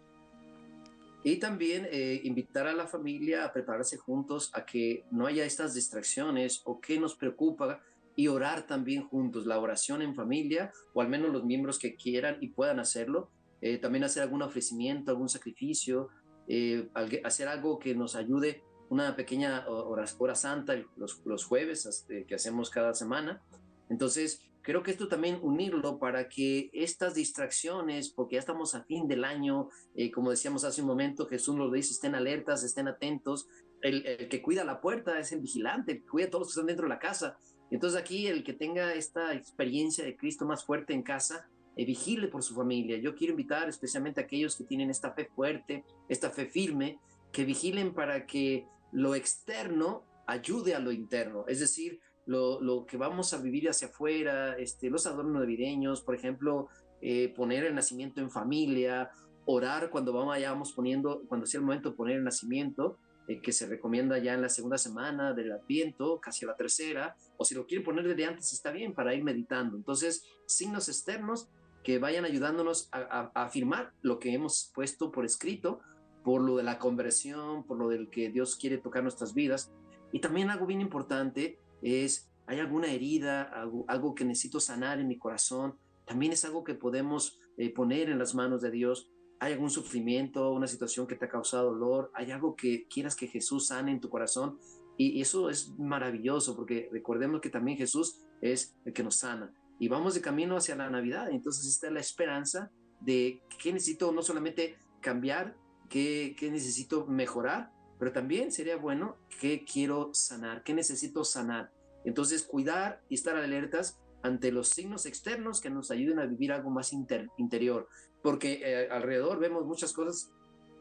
Y también eh, invitar a la familia a prepararse juntos a que no haya estas distracciones o que nos preocupa y orar también juntos, la oración en familia, o al menos los miembros que quieran y puedan hacerlo. Eh, también hacer algún ofrecimiento, algún sacrificio, eh, hacer algo que nos ayude, una pequeña hora, santa los, jueves este, que hacemos cada semana. Entonces, creo que esto también unirlo para que estas distracciones, porque ya estamos a fin del año, eh, como decíamos hace un momento, Jesús lo dice, estén alertas, estén atentos. El, que cuida la puerta es el vigilante, cuida a todos los que están dentro de la casa. Entonces aquí el que tenga esta experiencia de Cristo más fuerte en casa, eh, vigile por su familia. Yo quiero invitar especialmente a aquellos que tienen esta fe fuerte, esta fe firme, que vigilen para que lo externo ayude a lo interno. Es decir, lo, lo que vamos a vivir hacia afuera, este, los adornos navideños, por ejemplo, eh, poner el nacimiento en familia, orar cuando vamos poniendo, cuando sea el momento de poner el nacimiento, eh, que se recomienda ya en la segunda semana del Adviento, casi a la tercera, o si lo quieren poner desde antes está bien para ir meditando. Entonces, signos externos que vayan ayudándonos a, afirmar lo que hemos puesto por escrito, por lo de la conversión, por lo del que Dios quiere tocar nuestras vidas. Y también algo bien importante es, hay alguna herida, algo, que necesito sanar en mi corazón, también es algo que podemos eh, poner en las manos de Dios hay algún sufrimiento, una situación que te ha causado dolor, hay algo que quieras que Jesús sane en tu corazón. Y eso es maravilloso porque recordemos que también Jesús es el que nos sana. Y vamos de camino hacia la Navidad. Entonces está la esperanza de qué necesito no solamente cambiar, qué, qué necesito mejorar, pero también sería bueno qué quiero sanar, qué necesito sanar. Entonces cuidar y estar alertas ante los signos externos que nos ayuden a vivir algo más interior porque eh, alrededor vemos muchas cosas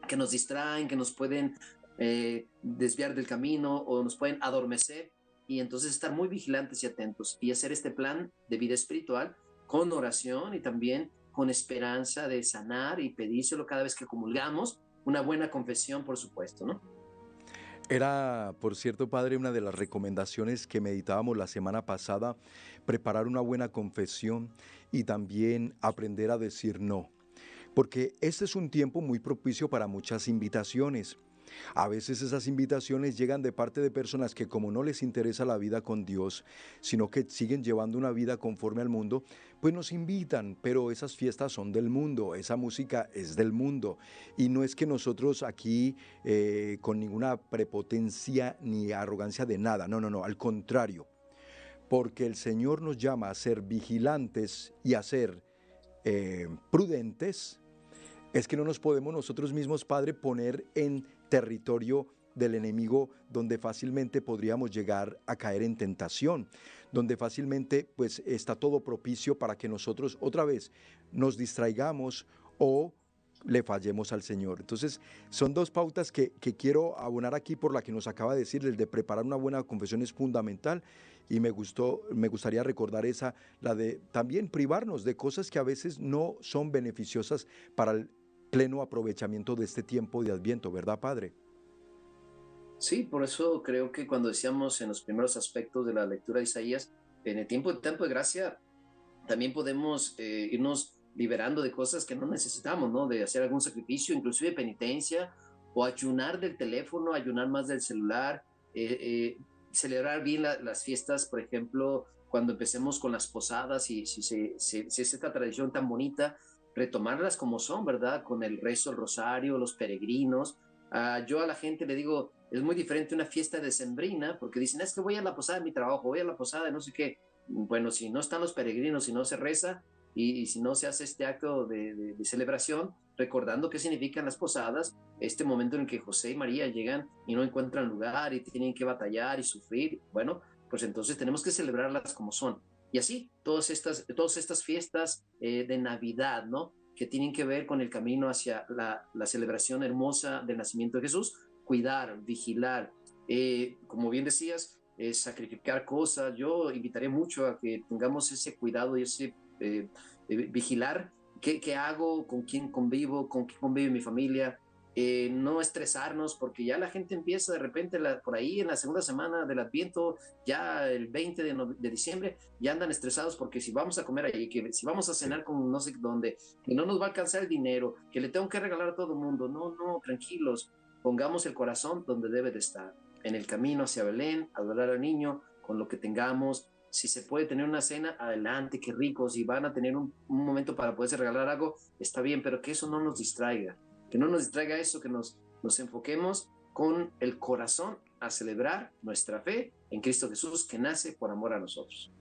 que nos distraen, que nos pueden eh, desviar del camino o nos pueden adormecer y entonces estar muy vigilantes y atentos y hacer este plan de vida espiritual con oración y también con esperanza de sanar y pedírselo cada vez que comulgamos, una buena confesión, por supuesto, ¿no? Era, por cierto, padre, una de las recomendaciones que meditábamos la semana pasada, preparar una buena confesión y también aprender a decir no porque este es un tiempo muy propicio para muchas invitaciones. A veces esas invitaciones llegan de parte de personas que como no les interesa la vida con Dios, sino que siguen llevando una vida conforme al mundo, pues nos invitan, pero esas fiestas son del mundo, esa música es del mundo. Y no es que nosotros aquí eh, con ninguna prepotencia ni arrogancia de nada, no, no, no, al contrario, porque el Señor nos llama a ser vigilantes y a ser eh, prudentes, es que no nos podemos nosotros mismos, Padre, poner en territorio del enemigo donde fácilmente podríamos llegar a caer en tentación, donde fácilmente pues está todo propicio para que nosotros otra vez nos distraigamos o le fallemos al Señor. Entonces, son dos pautas que, quiero abonar aquí por la que nos acaba de decir, el de preparar una buena confesión es fundamental y me gustó, me gustaría recordar esa, la de también privarnos de cosas que a veces no son beneficiosas para el pleno aprovechamiento de este tiempo de Adviento, ¿verdad, Padre? Sí, por eso creo que cuando decíamos en los primeros aspectos de la lectura de Isaías, en el tiempo de tiempo de gracia, también podemos eh, irnos liberando de cosas que no necesitamos, ¿no? De hacer algún sacrificio, inclusive penitencia, o ayunar del teléfono, ayunar más del celular, eh, eh, celebrar bien las fiestas, por ejemplo, cuando empecemos con las posadas y si, si, si, es esta tradición tan bonita, retomarlas como son, ¿verdad? Con el rezo, el rosario, los peregrinos. Uh, yo a la gente le digo, es muy diferente una fiesta de sembrina, porque dicen, es que voy a la posada de mi trabajo, voy a la posada de no sé qué. Bueno, si no están los peregrinos, si no se reza y, si no se hace este acto de, celebración, recordando qué significan las posadas, este momento en que José y María llegan y no encuentran lugar y tienen que batallar y sufrir, bueno, pues entonces tenemos que celebrarlas como son. Y así, todas estas, todas estas fiestas eh, de Navidad, ¿no? Que tienen que ver con el camino hacia la, celebración hermosa del nacimiento de Jesús, cuidar, vigilar, eh, como bien decías, eh, sacrificar cosas. Yo invitaría mucho a que tengamos ese cuidado y ese vigilar qué, qué, hago, con quién convivo, con quién convive mi familia, eh, no estresarnos, porque ya la gente empieza de repente por ahí en la segunda semana del Adviento, ya el 20 de, diciembre, ya andan estresados porque si vamos a comer ahí, que si vamos a cenar con no sé dónde, que no nos va a alcanzar el dinero, que le tengo que regalar a todo el mundo. No, no, tranquilos, pongamos el corazón donde debe de estar, en el camino hacia Belén, adorar al niño, con lo que tengamos. Si se puede tener una cena, adelante, qué rico. Si van a tener un, un momento para poderse regalar algo, está bien, pero que eso no nos distraiga que no nos distraiga eso, que nos, nos enfoquemos con el corazón a celebrar nuestra fe en Cristo Jesús que nace por amor a nosotros.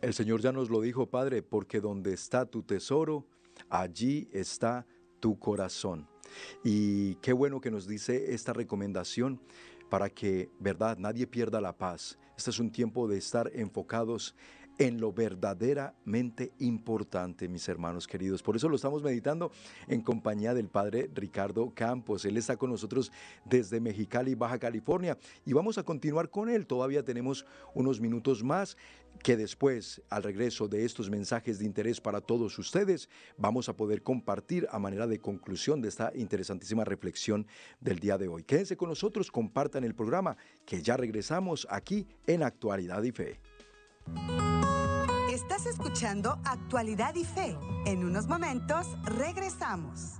El Señor ya nos lo dijo, Padre, porque donde está tu tesoro, allí está tu corazón. Y qué bueno que nos dice esta recomendación para que, verdad, nadie pierda la paz. Este es un tiempo de estar enfocados en lo verdaderamente importante, mis hermanos queridos. Por eso lo estamos meditando en compañía del Padre Ricardo Campos. Él está con nosotros desde Mexicali, Baja California, y vamos a continuar con él. Todavía tenemos unos minutos más que después, al regreso de estos mensajes de interés para todos ustedes, vamos a poder compartir a manera de conclusión de esta interesantísima reflexión del día de hoy. Quédense con nosotros, compartan el programa, que ya regresamos aquí en Actualidad y Fe. Estás escuchando Actualidad y Fe. En unos momentos regresamos.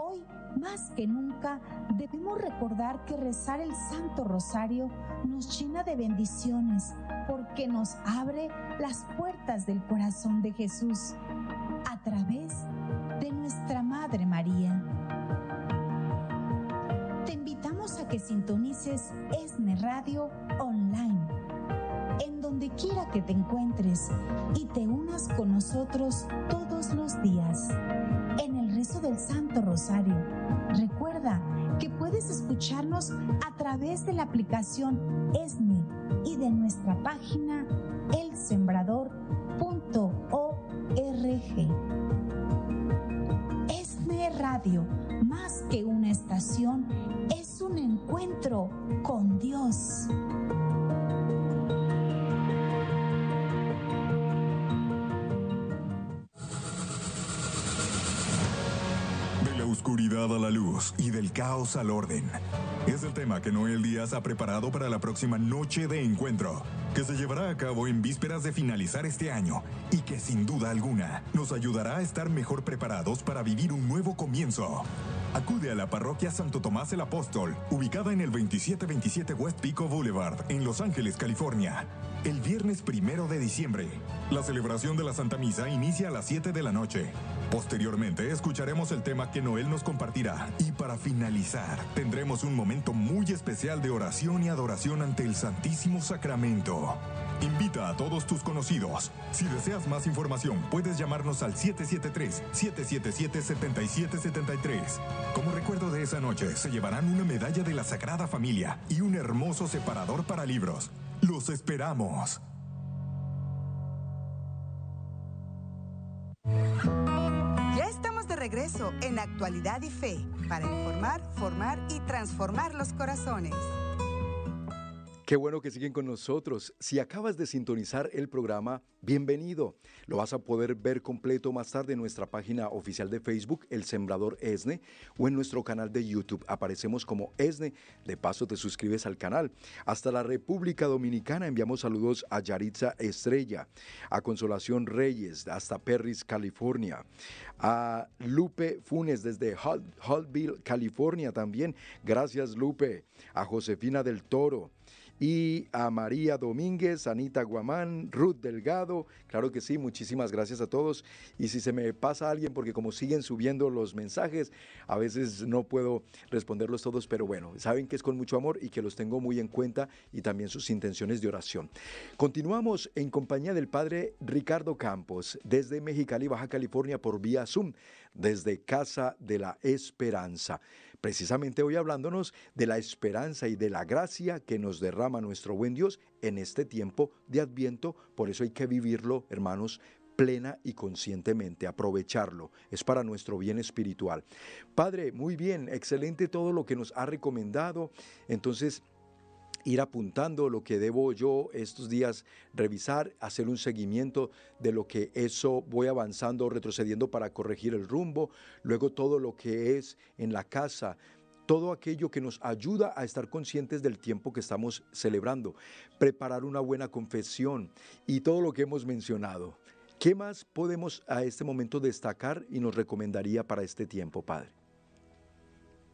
Hoy, más que nunca, debemos recordar que rezar el Santo Rosario nos llena de bendiciones porque nos abre las puertas del corazón de Jesús a través de nuestra Madre María te invitamos a que sintonices ESNE Radio Online, en donde quiera que te encuentres y te unas con nosotros todos los días en el rezo del Santo Rosario. Recuerda que puedes escucharnos a través de la aplicación ESNE y de nuestra página elsembrador.org. ESNE Radio más que una estación, encuentro con Dios. De la oscuridad a la luz y del caos al orden. Es el tema que Noel Díaz ha preparado para la próxima noche de encuentro, que se llevará a cabo en vísperas de finalizar este año y que sin duda alguna nos ayudará a estar mejor preparados para vivir un nuevo comienzo. Acude a la parroquia Santo Tomás el Apóstol, ubicada en el 2727 West Pico Boulevard, en Los Ángeles, California. El viernes primero de diciembre. La celebración de la Santa Misa inicia a las 7 de la noche. Posteriormente escucharemos el tema que Noel nos compartirá y para finalizar tendremos un momento muy especial de oración y adoración ante el Santísimo Sacramento. Invita a todos tus conocidos. Si deseas más información, puedes llamarnos al 773-777-7773. Como recuerdo de esa noche, se llevarán una medalla de la Sagrada Familia y un hermoso separador para libros. Los esperamos. Ya estamos de regreso en Actualidad y Fe para informar, formar y transformar los corazones. Qué bueno que siguen con nosotros. Si acabas de sintonizar el programa, bienvenido. Lo vas a poder ver completo más tarde en nuestra página oficial de Facebook, El Sembrador ESNE, o en nuestro canal de YouTube. Aparecemos como ESNE. De paso, te suscribes al canal. Hasta la República Dominicana enviamos saludos a Yaritza Estrella, a Consolación Reyes, hasta Perris, California, a Lupe Funes desde Holtville, California también. Gracias, Lupe. A Josefina del Toro y a María Domínguez, Anita Guamán, Ruth Delgado. Claro que sí, muchísimas gracias a todos. Y si se me pasa alguien, porque como siguen subiendo los mensajes, a veces no puedo responderlos todos, pero bueno, saben que es con mucho amor y que los tengo muy en cuenta y también sus intenciones de oración. Continuamos en compañía del padre Ricardo Campos, desde Mexicali, Baja California, por vía Zoom, desde Casa de la Esperanza precisamente hoy hablándonos de la esperanza y de la gracia que nos derrama nuestro buen Dios en este tiempo de adviento. Por eso hay que vivirlo, hermanos, plena y conscientemente, aprovecharlo. Es para nuestro bien espiritual. Padre, muy bien, excelente todo lo que nos ha recomendado. Entonces, ir apuntando lo que debo yo estos días revisar, hacer un seguimiento de lo que eso voy avanzando o retrocediendo para corregir el rumbo, luego todo lo que es en la casa, todo aquello que nos ayuda a estar conscientes del tiempo que estamos celebrando, preparar una buena confesión y todo lo que hemos mencionado. ¿Qué más podemos a este momento destacar y nos recomendaría para este tiempo, Padre?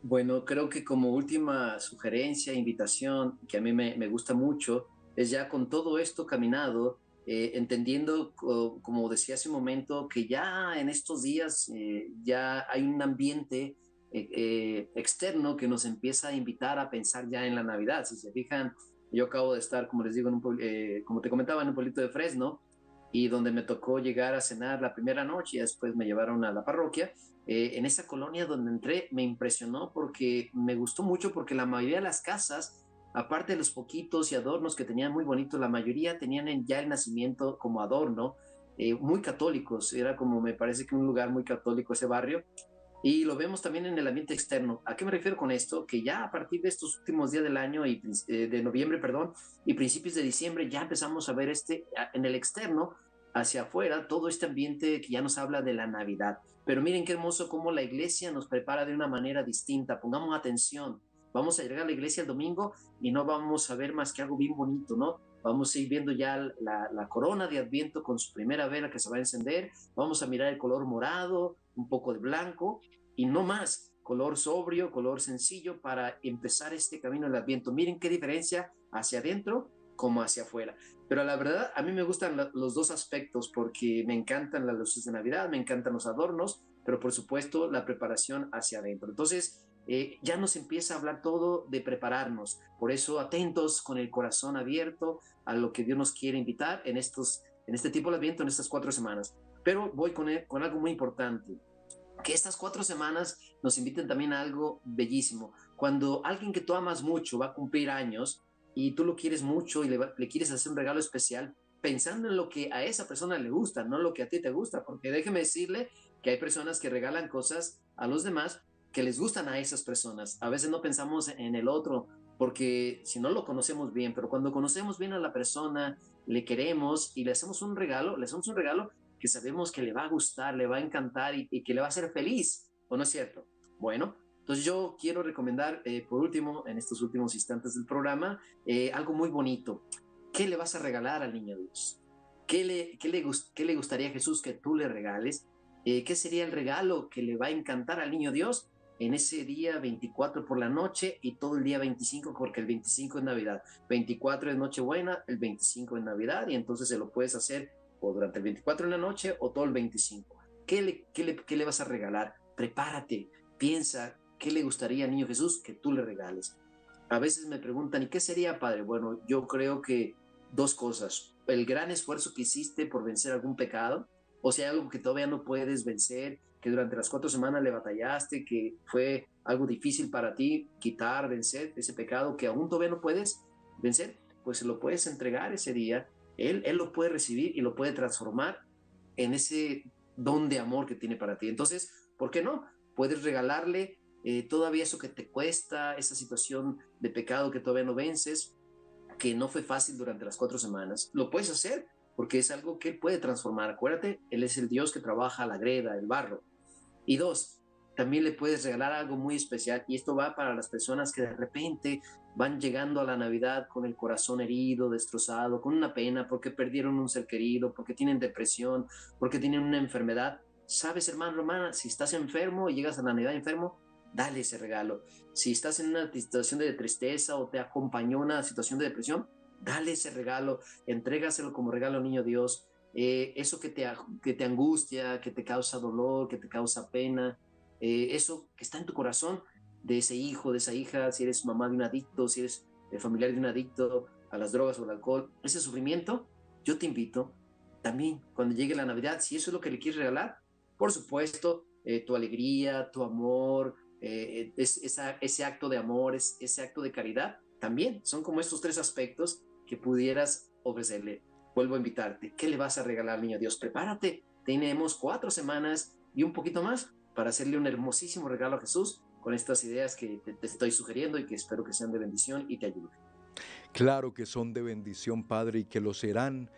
Bueno, creo que como última sugerencia, invitación, que a mí me, gusta mucho, es ya con todo esto caminado, eh, entendiendo, como decía hace un momento, que ya en estos días eh, ya hay un ambiente eh, externo que nos empieza a invitar a pensar ya en la Navidad. Si se fijan, yo acabo de estar, como les digo, como te comentaba, en un pueblito de Fresno, y donde me tocó llegar a cenar la primera noche y después me llevaron a la parroquia eh, en esa colonia donde entré me impresionó porque me gustó mucho porque la mayoría de las casas, aparte de los poquitos y adornos que tenían muy bonitos, la mayoría tenían ya el nacimiento como adorno, eh, muy católicos, era como me parece que un lugar muy católico ese barrio. Y lo vemos también en el ambiente externo. ¿A qué me refiero con esto? Que ya a partir de estos últimos días del año y eh, de noviembre, perdón, y principios de diciembre ya empezamos a ver este en el externo hacia afuera todo este ambiente que ya nos habla de la Navidad. Pero miren qué hermoso cómo la iglesia nos prepara de una manera distinta. Pongamos atención. Vamos a llegar a la iglesia el domingo y no vamos a ver más que algo bien bonito, ¿no? Vamos a ir viendo ya la, corona de Adviento con su primera vela que se va a encender. Vamos a mirar el color morado, un poco de blanco y no más. Color sobrio, color sencillo para empezar este camino del Adviento. Miren qué diferencia hacia adentro como hacia afuera. Pero la verdad, a mí me gustan los dos aspectos porque me encantan las luces de Navidad, me encantan los adornos, pero por supuesto la preparación hacia adentro. Entonces, eh, ya nos empieza a hablar todo de prepararnos. Por eso, atentos con el corazón abierto a lo que Dios nos quiere invitar en, estos, en este tipo de evento, en estas cuatro semanas. Pero voy con, con algo muy importante que estas cuatro semanas nos inviten también a algo bellísimo. Cuando alguien que tú amas mucho va a cumplir años, y tú lo quieres mucho y le, quieres hacer un regalo especial, pensando en lo que a esa persona le gusta, no lo que a ti te gusta, porque déjeme decirle que hay personas que regalan cosas a los demás que les gustan a esas personas. A veces no pensamos en el otro, porque si no lo conocemos bien, pero cuando conocemos bien a la persona, le queremos y le hacemos un regalo, le hacemos un regalo que sabemos que le va a gustar, le va a encantar y, y que le va a hacer feliz, ¿o no es cierto? Bueno, entonces yo quiero recomendar, eh, por último, en estos últimos instantes del programa, eh, algo muy bonito. ¿Qué le vas a regalar al niño Dios? ¿Qué le, qué le, qué le gustaría a Jesús que tú le regales? Eh, ¿Qué sería el regalo que le va a encantar al niño Dios en ese día 24 por la noche y todo el día 25, porque el 25 es Navidad. 24 es Nochebuena, el 25 es Navidad, y entonces se lo puedes hacer o durante el 24 en la noche o todo el 25. ¿Qué le, qué le, qué le vas a regalar? Prepárate, piensa ¿Qué le gustaría niño Jesús que tú le regales? A veces me preguntan, ¿y qué sería, Padre? Bueno, yo creo que dos cosas. El gran esfuerzo que hiciste por vencer algún pecado, o sea, algo que todavía no puedes vencer, que durante las cuatro semanas le batallaste, que fue algo difícil para ti quitar, vencer ese pecado que aún todavía no puedes vencer, pues lo puedes entregar ese día. Él, él lo puede recibir y lo puede transformar en ese don de amor que tiene para ti. Entonces, ¿por qué no? Puedes regalarle eh, todavía eso que te cuesta, esa situación de pecado que todavía no vences, que no fue fácil durante las cuatro semanas, lo puedes hacer porque es algo que Él puede transformar. Acuérdate, Él es el Dios que trabaja la greda, el barro. Y dos, también le puedes regalar algo muy especial y esto va para las personas que de repente van llegando a la Navidad con el corazón herido, destrozado, con una pena porque perdieron un ser querido, porque tienen depresión, porque tienen una enfermedad. Sabes, hermano, hermana, si estás enfermo y llegas a la Navidad enfermo, dale ese regalo. Si estás en una situación de tristeza o te acompañó una situación de depresión, dale ese regalo, entrégaselo como regalo niño Dios. Eh, eso que te, que te angustia, que te causa dolor, que te causa pena, eh, eso que está en tu corazón de ese hijo, de esa hija, si eres mamá de un adicto, si eres familiar de un adicto a las drogas o al alcohol, ese sufrimiento, yo te invito también cuando llegue la Navidad, si eso es lo que le quieres regalar, por supuesto, eh, tu alegría, tu amor, eh, ese acto de amor, ese acto de caridad, también son como estos tres aspectos que pudieras ofrecerle. Vuelvo a invitarte, ¿qué le vas a regalar, niño Dios? Prepárate, tenemos cuatro semanas y un poquito más para hacerle un hermosísimo regalo a Jesús con estas ideas que te, estoy sugiriendo y que espero que sean de bendición y te ayuden. Claro que son de bendición, Padre, y que lo serán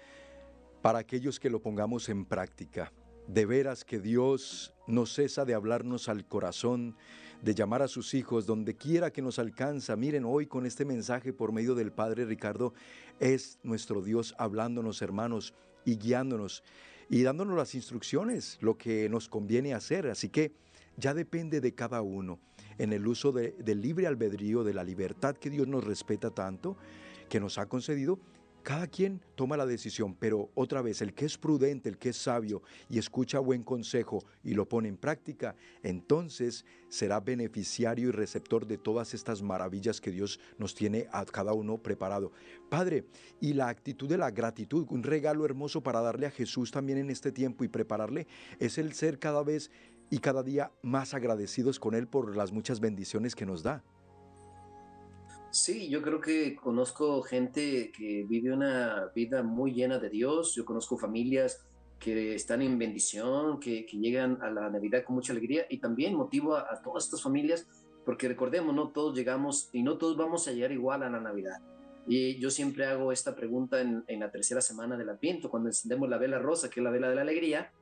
para aquellos que lo pongamos en práctica. De veras que Dios no cesa de hablarnos al corazón, de llamar a sus hijos donde quiera que nos alcanza. Miren, hoy con este mensaje por medio del Padre Ricardo es nuestro Dios hablándonos, hermanos, y guiándonos y dándonos las instrucciones, lo que nos conviene hacer. Así que ya depende de cada uno en el uso del libre albedrío, de la libertad que Dios nos respeta tanto, que nos ha concedido, cada quien toma la decisión, pero otra vez, el que es prudente, el que es sabio y escucha buen consejo y lo pone en práctica, entonces será beneficiario y receptor de todas estas maravillas que Dios nos tiene a cada uno preparado. Padre, y la actitud de la gratitud, un regalo hermoso para darle a Jesús también en este tiempo y prepararle, es el ser cada vez y cada día más agradecidos con Él por las muchas bendiciones que nos da. Sí, yo creo que conozco gente que vive una vida muy llena de Dios, yo conozco familias que están en bendición, que, llegan a la Navidad con mucha alegría y también motivo a, todas estas familias, porque recordemos, no todos llegamos y no todos vamos a llegar igual a la Navidad. Y yo siempre hago esta pregunta en, en la tercera semana del Adviento, cuando encendemos la vela rosa, que es la vela de la alegría,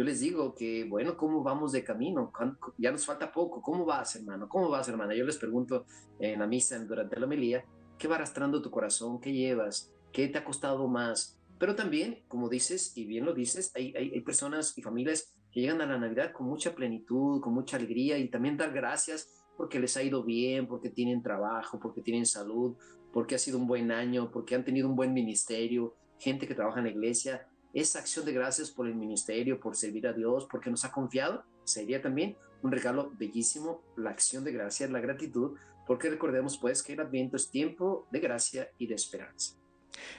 yo les digo que, bueno, ¿cómo vamos de camino? Ya nos falta poco. ¿Cómo vas, hermano? ¿Cómo vas, hermana? Yo les pregunto en la misa durante la homilía, ¿qué va arrastrando tu corazón? ¿Qué llevas? ¿Qué te ha costado más? Pero también, como dices, y bien lo dices, hay, personas y familias que llegan a la Navidad con mucha plenitud, con mucha alegría y también dar gracias porque les ha ido bien, porque tienen trabajo, porque tienen salud, porque ha sido un buen año, porque han tenido un buen ministerio, gente que trabaja en la iglesia esa acción de gracias por el ministerio, por servir a Dios, porque nos ha confiado, sería también un regalo bellísimo, la acción de gracias, la gratitud, porque recordemos pues que el adviento es tiempo de gracia y de esperanza.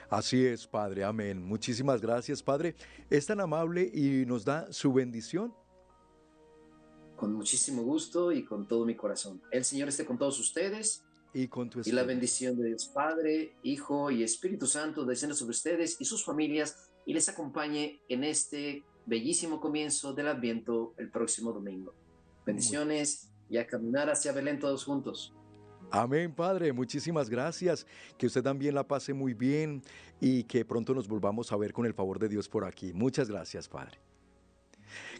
Así es, Padre, amén. Muchísimas gracias, Padre. Es tan amable y nos da su bendición. Con muchísimo gusto y con todo mi corazón. El Señor esté con todos ustedes. Y con tu Y la bendición de Dios Padre, Hijo y Espíritu Santo descienda sobre ustedes y sus familias y les acompañe en este bellísimo comienzo del Adviento el próximo domingo. Bendiciones y a caminar hacia Belén todos juntos. Amén, Padre. Muchísimas gracias. Que usted también la pase muy bien y que pronto nos volvamos a ver con el favor de Dios por aquí. Muchas gracias, Padre.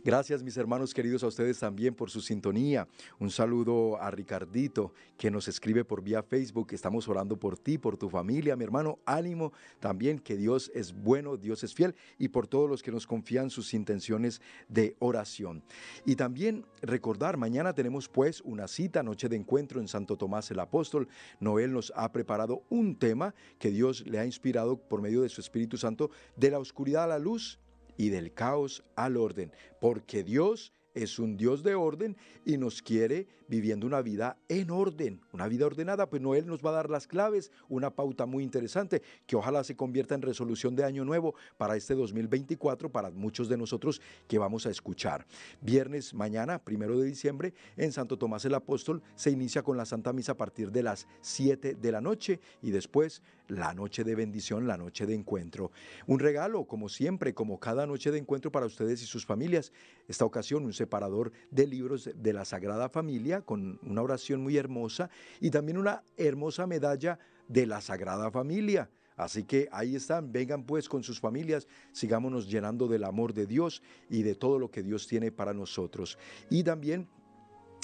Gracias mis hermanos queridos a ustedes también por su sintonía. Un saludo a Ricardito que nos escribe por vía Facebook. Estamos orando por ti, por tu familia, mi hermano. Ánimo también que Dios es bueno, Dios es fiel y por todos los que nos confían sus intenciones de oración. Y también recordar, mañana tenemos pues una cita, noche de encuentro en Santo Tomás el Apóstol. Noel nos ha preparado un tema que Dios le ha inspirado por medio de su Espíritu Santo de la oscuridad a la luz y del caos al orden, porque Dios es un Dios de orden y nos quiere viviendo una vida en orden, una vida ordenada, pues no Él nos va a dar las claves, una pauta muy interesante que ojalá se convierta en resolución de año nuevo para este 2024, para muchos de nosotros que vamos a escuchar. Viernes mañana, primero de diciembre, en Santo Tomás el Apóstol se inicia con la Santa Misa a partir de las 7 de la noche y después la noche de bendición, la noche de encuentro. Un regalo, como siempre, como cada noche de encuentro para ustedes y sus familias. Esta ocasión, un separador de libros de la Sagrada Familia con una oración muy hermosa y también una hermosa medalla de la Sagrada Familia. Así que ahí están, vengan pues con sus familias, sigámonos llenando del amor de Dios y de todo lo que Dios tiene para nosotros. Y también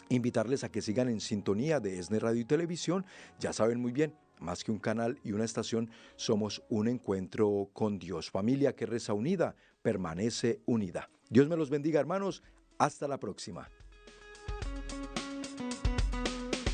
invitarles a que sigan en sintonía de ESNE Radio y Televisión. Ya saben muy bien, más que un canal y una estación, somos un encuentro con Dios. Familia que reza unida, permanece unida. Dios me los bendiga, hermanos. Hasta la próxima.